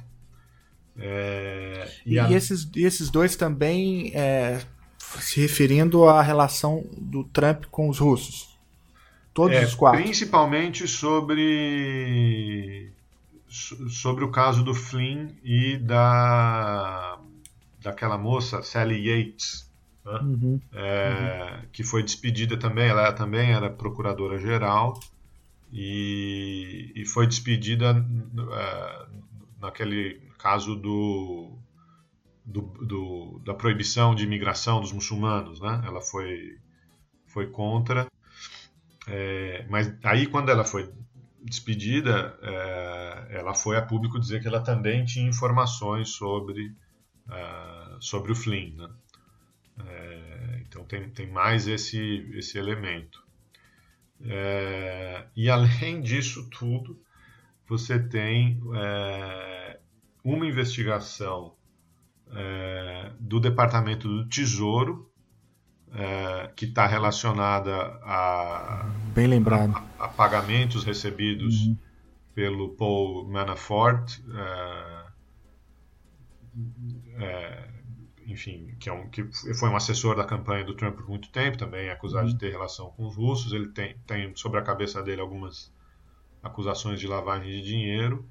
Speaker 2: É, e, e a... esses, esses dois também é, se referindo à relação do Trump com os russos. Todos
Speaker 10: é,
Speaker 2: os quatro.
Speaker 10: Principalmente sobre sobre o caso do Flynn e da daquela moça, Sally Yates, né? uhum. É, uhum. que foi despedida também, ela também era procuradora-geral e, e, foi despedida é, naquele caso do, do, do, da proibição de imigração dos muçulmanos, né? Ela foi, foi contra, é, mas aí quando ela foi despedida, é, ela foi a público dizer que ela também tinha informações sobre uh, sobre o Flynn. Né? É, então tem, tem mais esse, esse elemento. É, e além disso tudo, você tem é, uma investigação é, do Departamento do Tesouro é, que está relacionada a,
Speaker 2: Bem lembrado.
Speaker 10: a, a pagamentos recebidos uhum. pelo Paul Manafort é, é, enfim, que, é um, que foi um assessor da campanha do Trump por muito tempo, também é acusado uhum. de ter relação com os russos. Ele tem, tem sobre a cabeça dele algumas acusações de lavagem de dinheiro.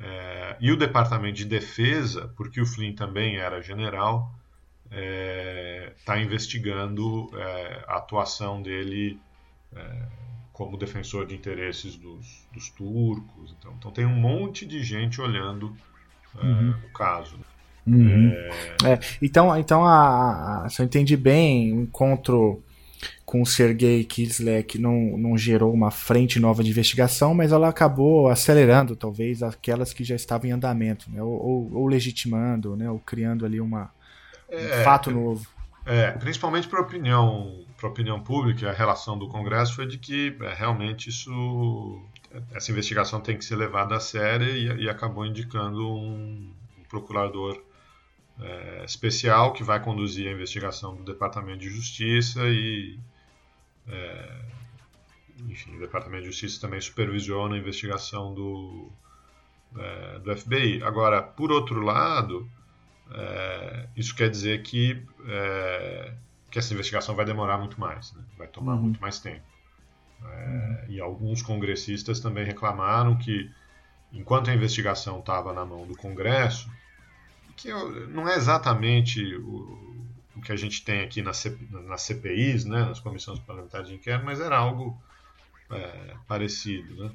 Speaker 10: É, e o Departamento de Defesa, porque o Flynn também era general, está é, investigando é, a atuação dele é, como defensor de interesses dos, dos turcos. Então, então, tem um monte de gente olhando uhum. no caso.
Speaker 2: Uhum. É... É, então, então a, a, se eu entendi bem, o encontro com o Sergei Kislyak não, não gerou uma frente nova de investigação, mas ela acabou acelerando, talvez, aquelas que já estavam em andamento, né? ou, ou, ou legitimando, né? ou criando ali uma, um fato novo.
Speaker 10: É, principalmente para opinião, para opinião pública, a relação do Congresso foi de que é, realmente isso, essa investigação tem que ser levada a sério e, e acabou indicando um procurador é, especial que vai conduzir a investigação do Departamento de Justiça e é, enfim, o Departamento de Justiça também supervisiona a investigação do, é, do FBI. Agora, por outro lado, é, isso quer dizer que, é, que essa investigação vai demorar muito mais, né? vai tomar uhum. muito mais tempo. É, e alguns congressistas também reclamaram que, enquanto a investigação estava na mão do Congresso, que não é exatamente o, o que a gente tem aqui nas, CPIs, né, nas comissões parlamentares de inquérito, mas era algo é, parecido. Né?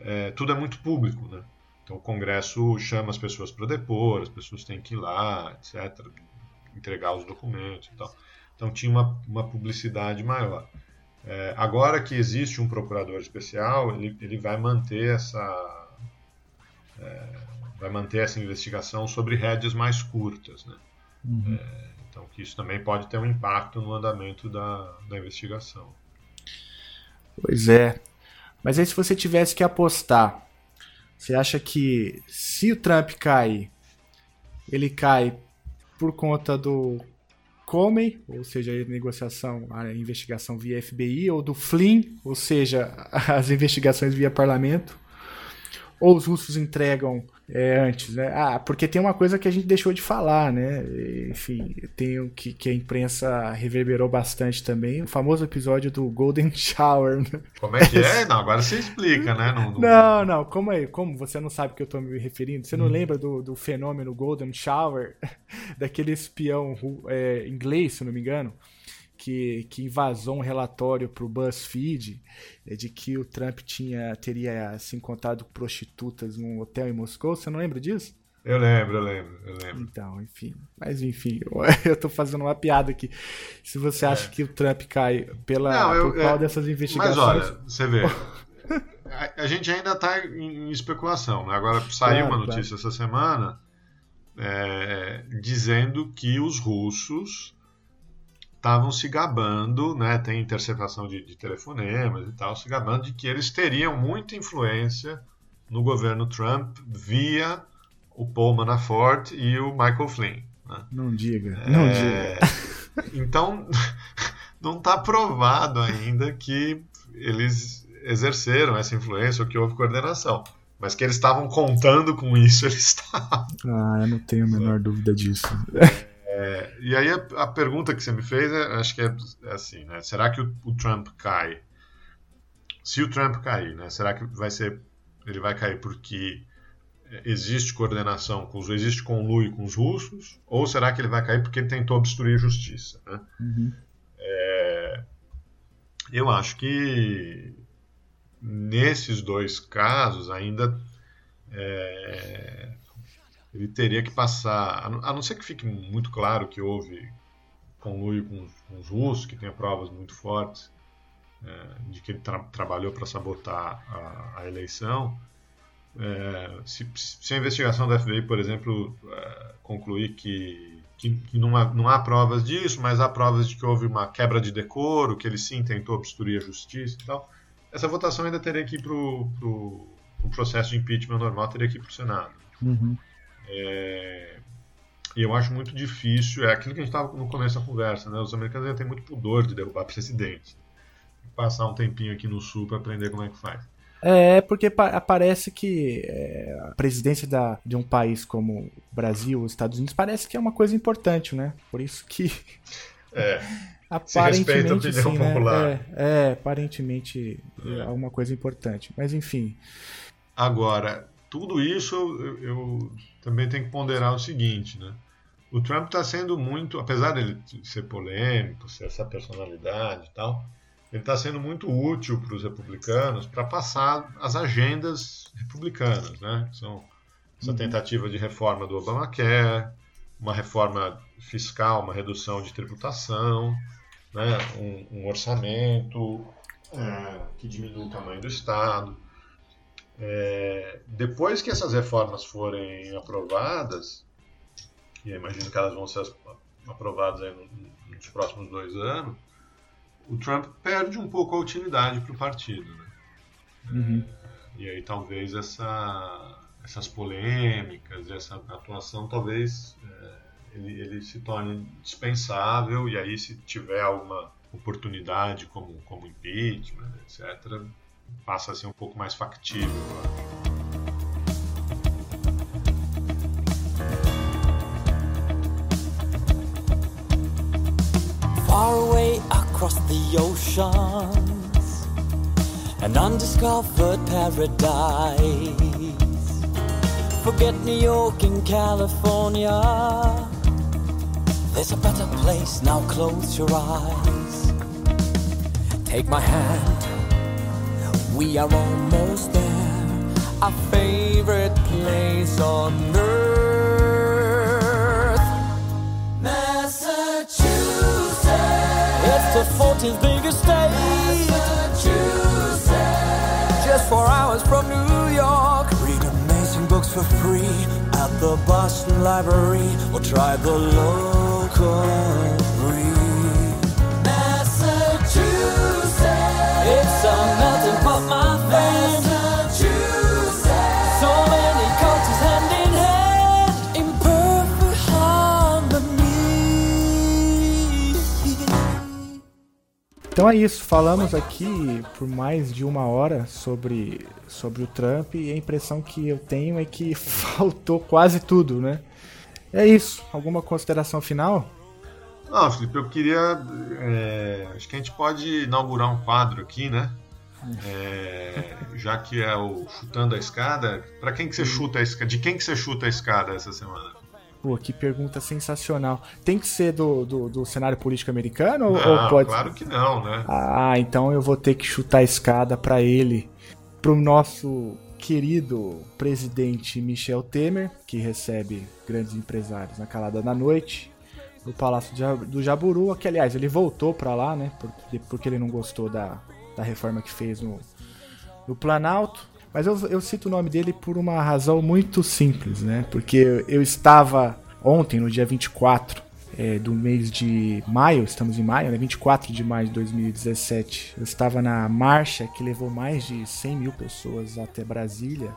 Speaker 10: É, tudo é muito público, né? Então o Congresso chama as pessoas para depor, as pessoas têm que ir lá, etc., entregar os documentos e tal. Então tinha uma, uma publicidade maior. É, agora que existe um procurador especial, ele, ele vai manter essa é, vai manter essa investigação sobre rédeas mais curtas, né? Uhum. É, então que isso também pode ter um impacto no andamento da, da investigação.
Speaker 2: Pois é. Mas aí se você tivesse que apostar você acha que se o Trump cair, ele cai por conta do Comey, ou seja, a negociação, a investigação via FBI, ou do Flynn, ou seja, as investigações via parlamento, ou os russos entregam é, antes, né? Ah, porque tem uma coisa que a gente deixou de falar, né? Enfim, tem o que, que a imprensa reverberou bastante também, o famoso episódio do Golden Shower. Né?
Speaker 10: Como é que é? Não, agora você explica, né?
Speaker 2: Não, não... não, não como é? Como você não sabe que eu estou me referindo? Você não hum. lembra do, do fenômeno Golden Shower? Daquele espião é, inglês, se não me engano? Que, que invasou um relatório para o BuzzFeed é, de que o Trump tinha, teria se encontrado com prostitutas num hotel em Moscou. Você não lembra disso?
Speaker 10: Eu lembro, eu lembro, eu lembro.
Speaker 2: Então, enfim. Mas enfim, eu estou fazendo uma piada aqui. Se você acha é. que o Trump cai pela, não, eu, por qual é, dessas investigações.
Speaker 10: Mas olha, você vê. a, a, gente ainda está em, em, especulação. Né? Agora saiu claro, uma notícia claro. essa semana é, dizendo que os russos estavam se gabando, né, tem interceptação de, de, telefonemas e tal, se gabando de que eles teriam muita influência no governo Trump via o Paul Manafort e o Michael Flynn. Né?
Speaker 2: Não diga, é, não diga.
Speaker 10: Então, não está provado ainda que eles exerceram essa influência ou que houve coordenação. Mas que eles estavam contando com isso, eles estavam.
Speaker 2: Ah, eu não tenho a menor dúvida disso.
Speaker 10: É, e aí a, a, pergunta que você me fez, é, acho que é, é, assim, né? Será que o, o, Trump cai? Se o Trump cair, né? Será que vai ser, ele vai cair porque existe coordenação com os, existe conluio com os russos? Ou será que ele vai cair porque ele tentou obstruir a justiça? Né? Uhum. É, eu acho que nesses dois casos ainda é, ele teria que passar, a não ser que fique muito claro que houve conluio com os, com os russos, que tenha provas muito fortes é, de que ele tra trabalhou para sabotar a, a eleição, é, se, se, a investigação da FBI, por exemplo, é, concluir que, que, que não, há, não, há, provas disso, mas há provas de que houve uma quebra de decoro, que ele sim tentou obstruir a justiça e tal, essa votação ainda teria que ir para o pro processo de impeachment normal, teria que ir para o Senado.
Speaker 2: Uhum.
Speaker 10: É, e eu acho muito difícil, é aquilo que a gente estava no começo da conversa, né? Os americanos ainda têm muito pudor de derrubar presidente. Passar um tempinho aqui no sul para aprender como é que faz.
Speaker 2: É, porque parece que é, a presidência da, de um país como o Brasil, os Estados Unidos, parece que é uma coisa importante, né? Por isso que.
Speaker 10: É.
Speaker 2: aparentemente sim, né? É, é, aparentemente é uma coisa importante. Mas enfim.
Speaker 10: Agora, tudo isso eu, eu também tenho que ponderar o seguinte, né? O Trump está sendo muito, apesar dele ser polêmico, ser essa personalidade e tal, ele está sendo muito útil para os republicanos para passar as agendas republicanas, né? Que são essa tentativa de reforma do Obamacare, uma reforma fiscal, uma redução de tributação, né, um, um orçamento é, que diminua o tamanho do Estado. É, depois que essas reformas forem aprovadas, e imagino que elas vão ser aprovadas nos próximos dois anos, o Trump perde um pouco a utilidade para o partido. Né?
Speaker 2: Uhum.
Speaker 10: E aí talvez essa, essas polêmicas, essa atuação, talvez é, ele, ele, se torne dispensável e aí se tiver alguma oportunidade como, como impeachment, etc., passa a ser um pouco mais factível.
Speaker 15: Far away across the oceans, an undiscovered paradise. Forget New York and California. There's a better place now. Close your eyes. Take my hand we are almost there, our favorite place on earth. Massachusetts. It's the 14th biggest state. Massachusetts. Just four hours from New York. Read amazing books for free at the Boston Library or try the local
Speaker 2: Então é isso, falamos aqui por mais de uma hora sobre, sobre o Trump e a impressão que eu tenho é que faltou quase tudo, né? É isso. Alguma consideração final?
Speaker 10: Não, Felipe, eu queria. É, acho que a gente pode inaugurar um quadro aqui, né? É, já que é o chutando a escada, para quem que você chuta a escada? De quem que você chuta a escada essa semana?
Speaker 2: Pô, que pergunta sensacional. Tem que ser do, do, do cenário político americano
Speaker 10: não,
Speaker 2: ou pode?
Speaker 10: Claro que não, né?
Speaker 2: Ah, então eu vou ter que chutar a escada para ele, pro nosso querido presidente Michel Temer, que recebe grandes empresários na calada da noite no Palácio do Jaburu, que aliás ele voltou para lá, né? Porque, porque ele não gostou da, da reforma que fez no, no Planalto. Mas eu, eu cito o nome dele por uma razão muito simples, né? Porque eu estava ontem, no dia 24 é, do mês de maio, estamos em maio, né? 24 de maio de 2017, eu estava na marcha que levou mais de 100 mil pessoas até Brasília.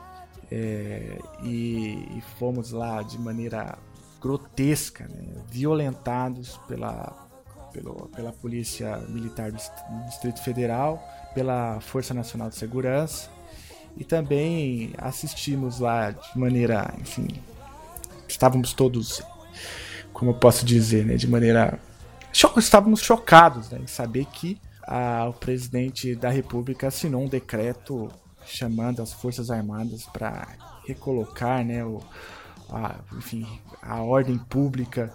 Speaker 2: É, e, e fomos lá de maneira grotesca, né? violentados pela, pelo, pela Polícia Militar do Distrito Federal, pela Força Nacional de Segurança e também assistimos lá de maneira, enfim, estávamos todos, como eu posso dizer, né, de maneira cho estávamos chocados né, em saber que a, o presidente da República assinou um decreto chamando as Forças Armadas para recolocar, né, o, a, enfim, a ordem pública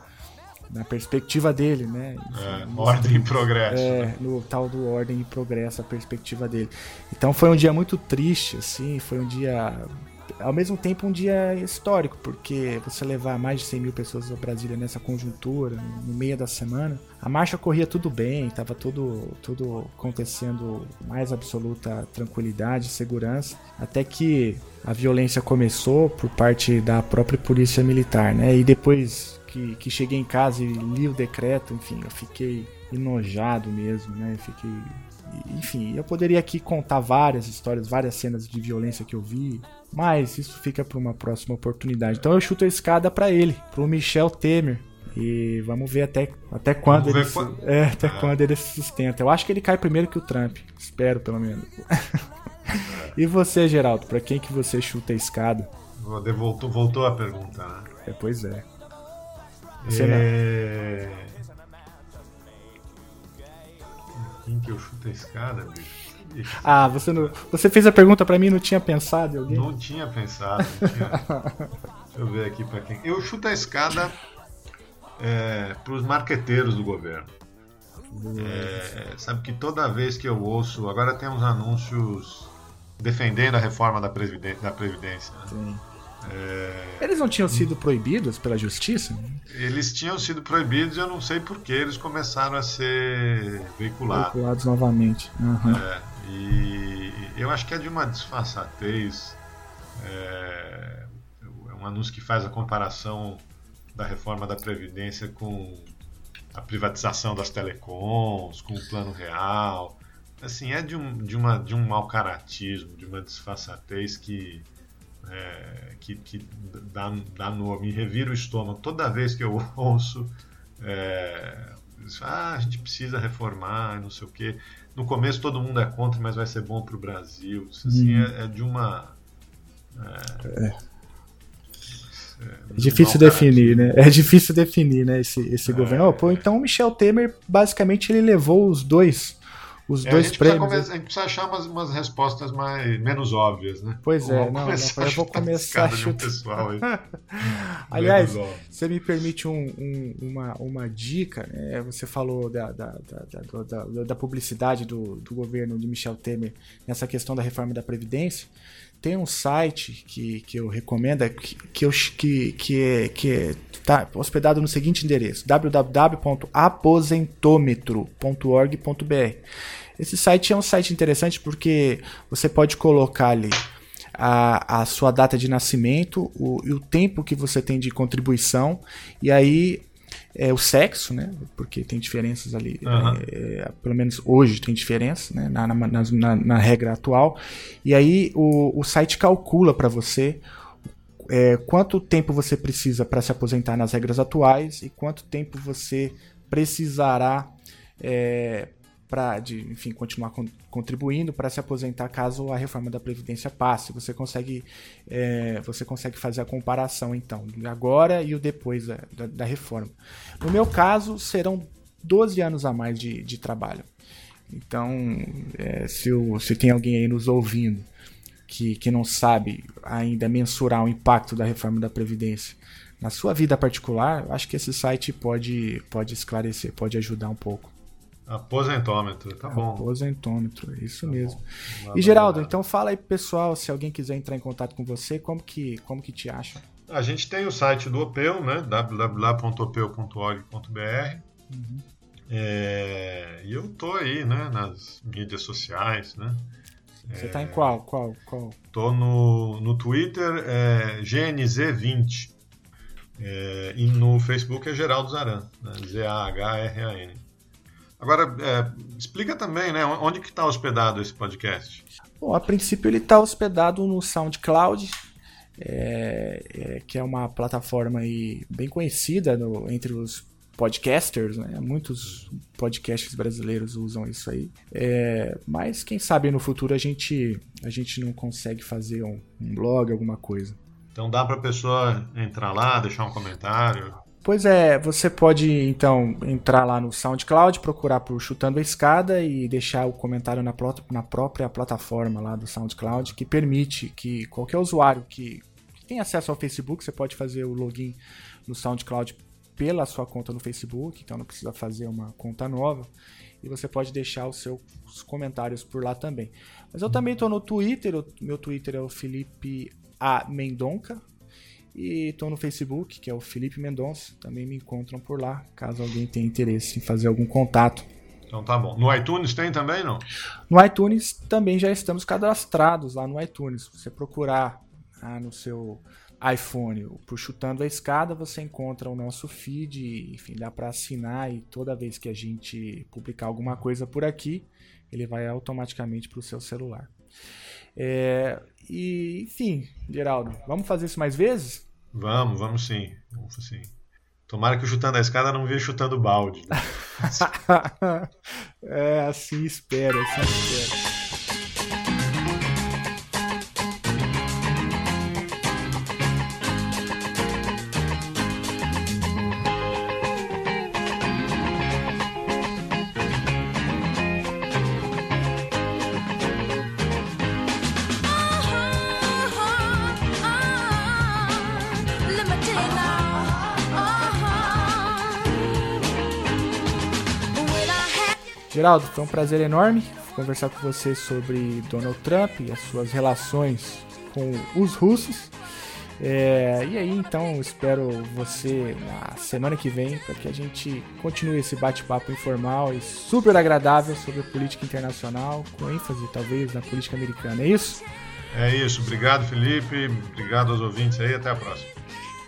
Speaker 2: na perspectiva dele, né?
Speaker 10: É, ordem e progresso.
Speaker 2: É,
Speaker 10: né?
Speaker 2: no tal do ordem e progresso, a perspectiva dele. Então foi um dia muito triste, assim, foi um dia, ao mesmo tempo um dia histórico, porque você levar mais de 100 mil pessoas a Brasília nessa conjuntura, no meio da semana, a marcha corria tudo bem, estava tudo, tudo acontecendo mais absoluta tranquilidade, segurança, até que a violência começou por parte da própria polícia militar, né? E depois que, que cheguei em casa e li o decreto, enfim, eu fiquei enojado mesmo, né? Fiquei. Enfim, eu poderia aqui contar várias histórias, várias cenas de violência que eu vi, mas isso fica para uma próxima oportunidade. Então eu chuto a escada para ele, pro Michel Temer. E vamos ver até, até quando ele se, é, até é. quando ele se sustenta. Eu acho que ele cai primeiro que o Trump. Espero, pelo menos. e você, Geraldo, para quem que você chuta a escada?
Speaker 10: Voltou, voltou a pergunta, né?
Speaker 2: É, pois é.
Speaker 10: É... Quem que eu chuto a escada, bicho?
Speaker 2: Ah, você não. Você fez a pergunta para mim e não tinha pensado em alguém?
Speaker 10: Não tinha pensado, não tinha. Deixa eu ver aqui para quem. Eu chuto a escada é, para os marqueteiros do governo. É, sabe que toda vez que eu ouço. Agora tem uns anúncios defendendo a reforma da, Previdência. Da Previdência né?
Speaker 2: É... Eles não tinham sido proibidos pela justiça?
Speaker 10: Eles tinham sido proibidos eu não sei por que eles começaram a ser veiculados.
Speaker 2: Veiculados novamente. Uhum.
Speaker 10: É, e eu acho que é de uma disfarçatez. É, é um anúncio que faz a comparação da reforma da Previdência com a privatização das telecoms, com o plano real. Assim, é de um, de uma, de um mau caratismo, de uma disfarçatez que, é, que, que dá, dá no, me revira o estômago toda vez que eu ouço. É, ah, a gente precisa reformar, não sei o quê. No começo todo mundo é contra, mas vai ser bom para o Brasil. Assim, hum. é, é, de uma.
Speaker 2: É, é. É difícil definir, né? É difícil definir, né? Esse, esse é, governo. Oh, pô, então o Michel Temer, basicamente, ele levou os dois. Os é, dois
Speaker 10: a
Speaker 2: prêmios.
Speaker 10: A gente precisa achar umas, umas respostas mais, menos óbvias, né?
Speaker 2: Pois é, não, não, eu vou começar a chutar. Aliás, você me permite um, um, uma, uma dica, né? Você falou da, da, da, da, da publicidade do, do governo de Michel Temer nessa questão da reforma da Previdência tem um site que, que eu recomendo é que, que, eu, que, que, é, que é, tá hospedado no seguinte endereço www.aposentômetro.org.br esse site é um site interessante porque você pode colocar ali a, a sua data de nascimento o, e o tempo que você tem de contribuição e aí é, o sexo, né? Porque tem diferenças ali. Uhum. É, pelo menos hoje tem diferença, né? Na, na, na, na regra atual. E aí o, o site calcula para você é, quanto tempo você precisa para se aposentar nas regras atuais e quanto tempo você precisará é, para enfim continuar con contribuindo para se aposentar caso a reforma da previdência passe. Você consegue é, você consegue fazer a comparação então agora e o depois da, da, da, reforma. No meu caso serão 12 anos a mais de, de trabalho. Então é, se, o, se tem alguém aí nos ouvindo que, que não sabe ainda mensurar o impacto da reforma da previdência na sua vida particular acho que esse site pode pode esclarecer pode ajudar um pouco
Speaker 10: Aposentômetro, tá bom.
Speaker 2: Aposentômetro, isso tá mesmo. E Geraldo, então fala aí pro pessoal, se alguém quiser entrar em contato com você, como que, como que te acha?
Speaker 10: A gente tem o site do Opeu, né? www.opeu.org.br uhum. é, E eu tô aí, né? Nas mídias sociais, né?
Speaker 2: Você é, tá em qual? Qual? Qual?
Speaker 10: Tô no, no Twitter, é, GNZ20. É, e no Facebook é Geraldo Zaran, né? Z-A-H-R-A-N. Agora, é, explica também, né? Onde que está hospedado esse podcast?
Speaker 2: Bom, a princípio ele está hospedado no SoundCloud, é, é, que é uma plataforma aí bem conhecida no, entre os podcasters, né? Muitos podcasts brasileiros usam isso aí. É, mas quem sabe no futuro a gente a gente não consegue fazer um, um blog, alguma coisa.
Speaker 10: Então dá para a pessoa entrar lá, deixar um comentário.
Speaker 2: Pois é, você pode então entrar lá no SoundCloud, procurar por Chutando a Escada e deixar o comentário na, na própria plataforma lá do SoundCloud, que permite que qualquer usuário que tem acesso ao Facebook, você pode fazer o login no SoundCloud pela sua conta no Facebook, então não precisa fazer uma conta nova. E você pode deixar os seus comentários por lá também. Mas eu também estou no Twitter, meu Twitter é o Felipe A. Mendonca, e estou no Facebook, que é o Felipe Mendonça. Também me encontram por lá, caso alguém tenha interesse em fazer algum contato.
Speaker 10: Então tá bom. No iTunes tem também, não?
Speaker 2: No iTunes também já estamos cadastrados lá no iTunes. Se você procurar ah, no seu iPhone por Chutando a Escada, você encontra o nosso feed. Enfim, dá para assinar e toda vez que a gente publicar alguma coisa por aqui, ele vai automaticamente para o seu celular. É, e, enfim, Geraldo, vamos fazer isso mais vezes?
Speaker 10: Vamos, vamos sim. Vamos sim. Tomara que o chutando a escada não venha chutando balde. Né?
Speaker 2: é, assim espera, assim espera. Geraldo, foi um prazer enorme conversar com você sobre Donald Trump e as suas relações com os russos. É, e aí, então, espero você na semana que vem para que a gente continue esse bate-papo informal e super agradável sobre a política internacional, com ênfase talvez na política americana. É isso?
Speaker 10: É isso. Obrigado, Felipe. Obrigado aos ouvintes aí. Até a próxima.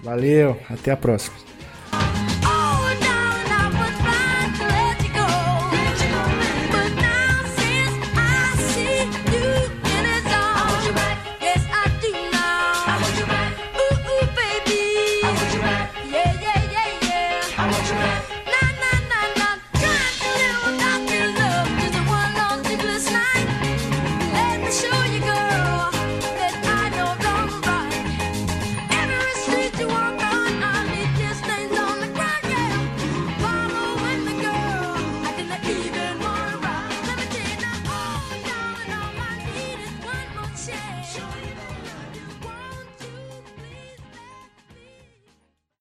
Speaker 2: Valeu. Até a próxima.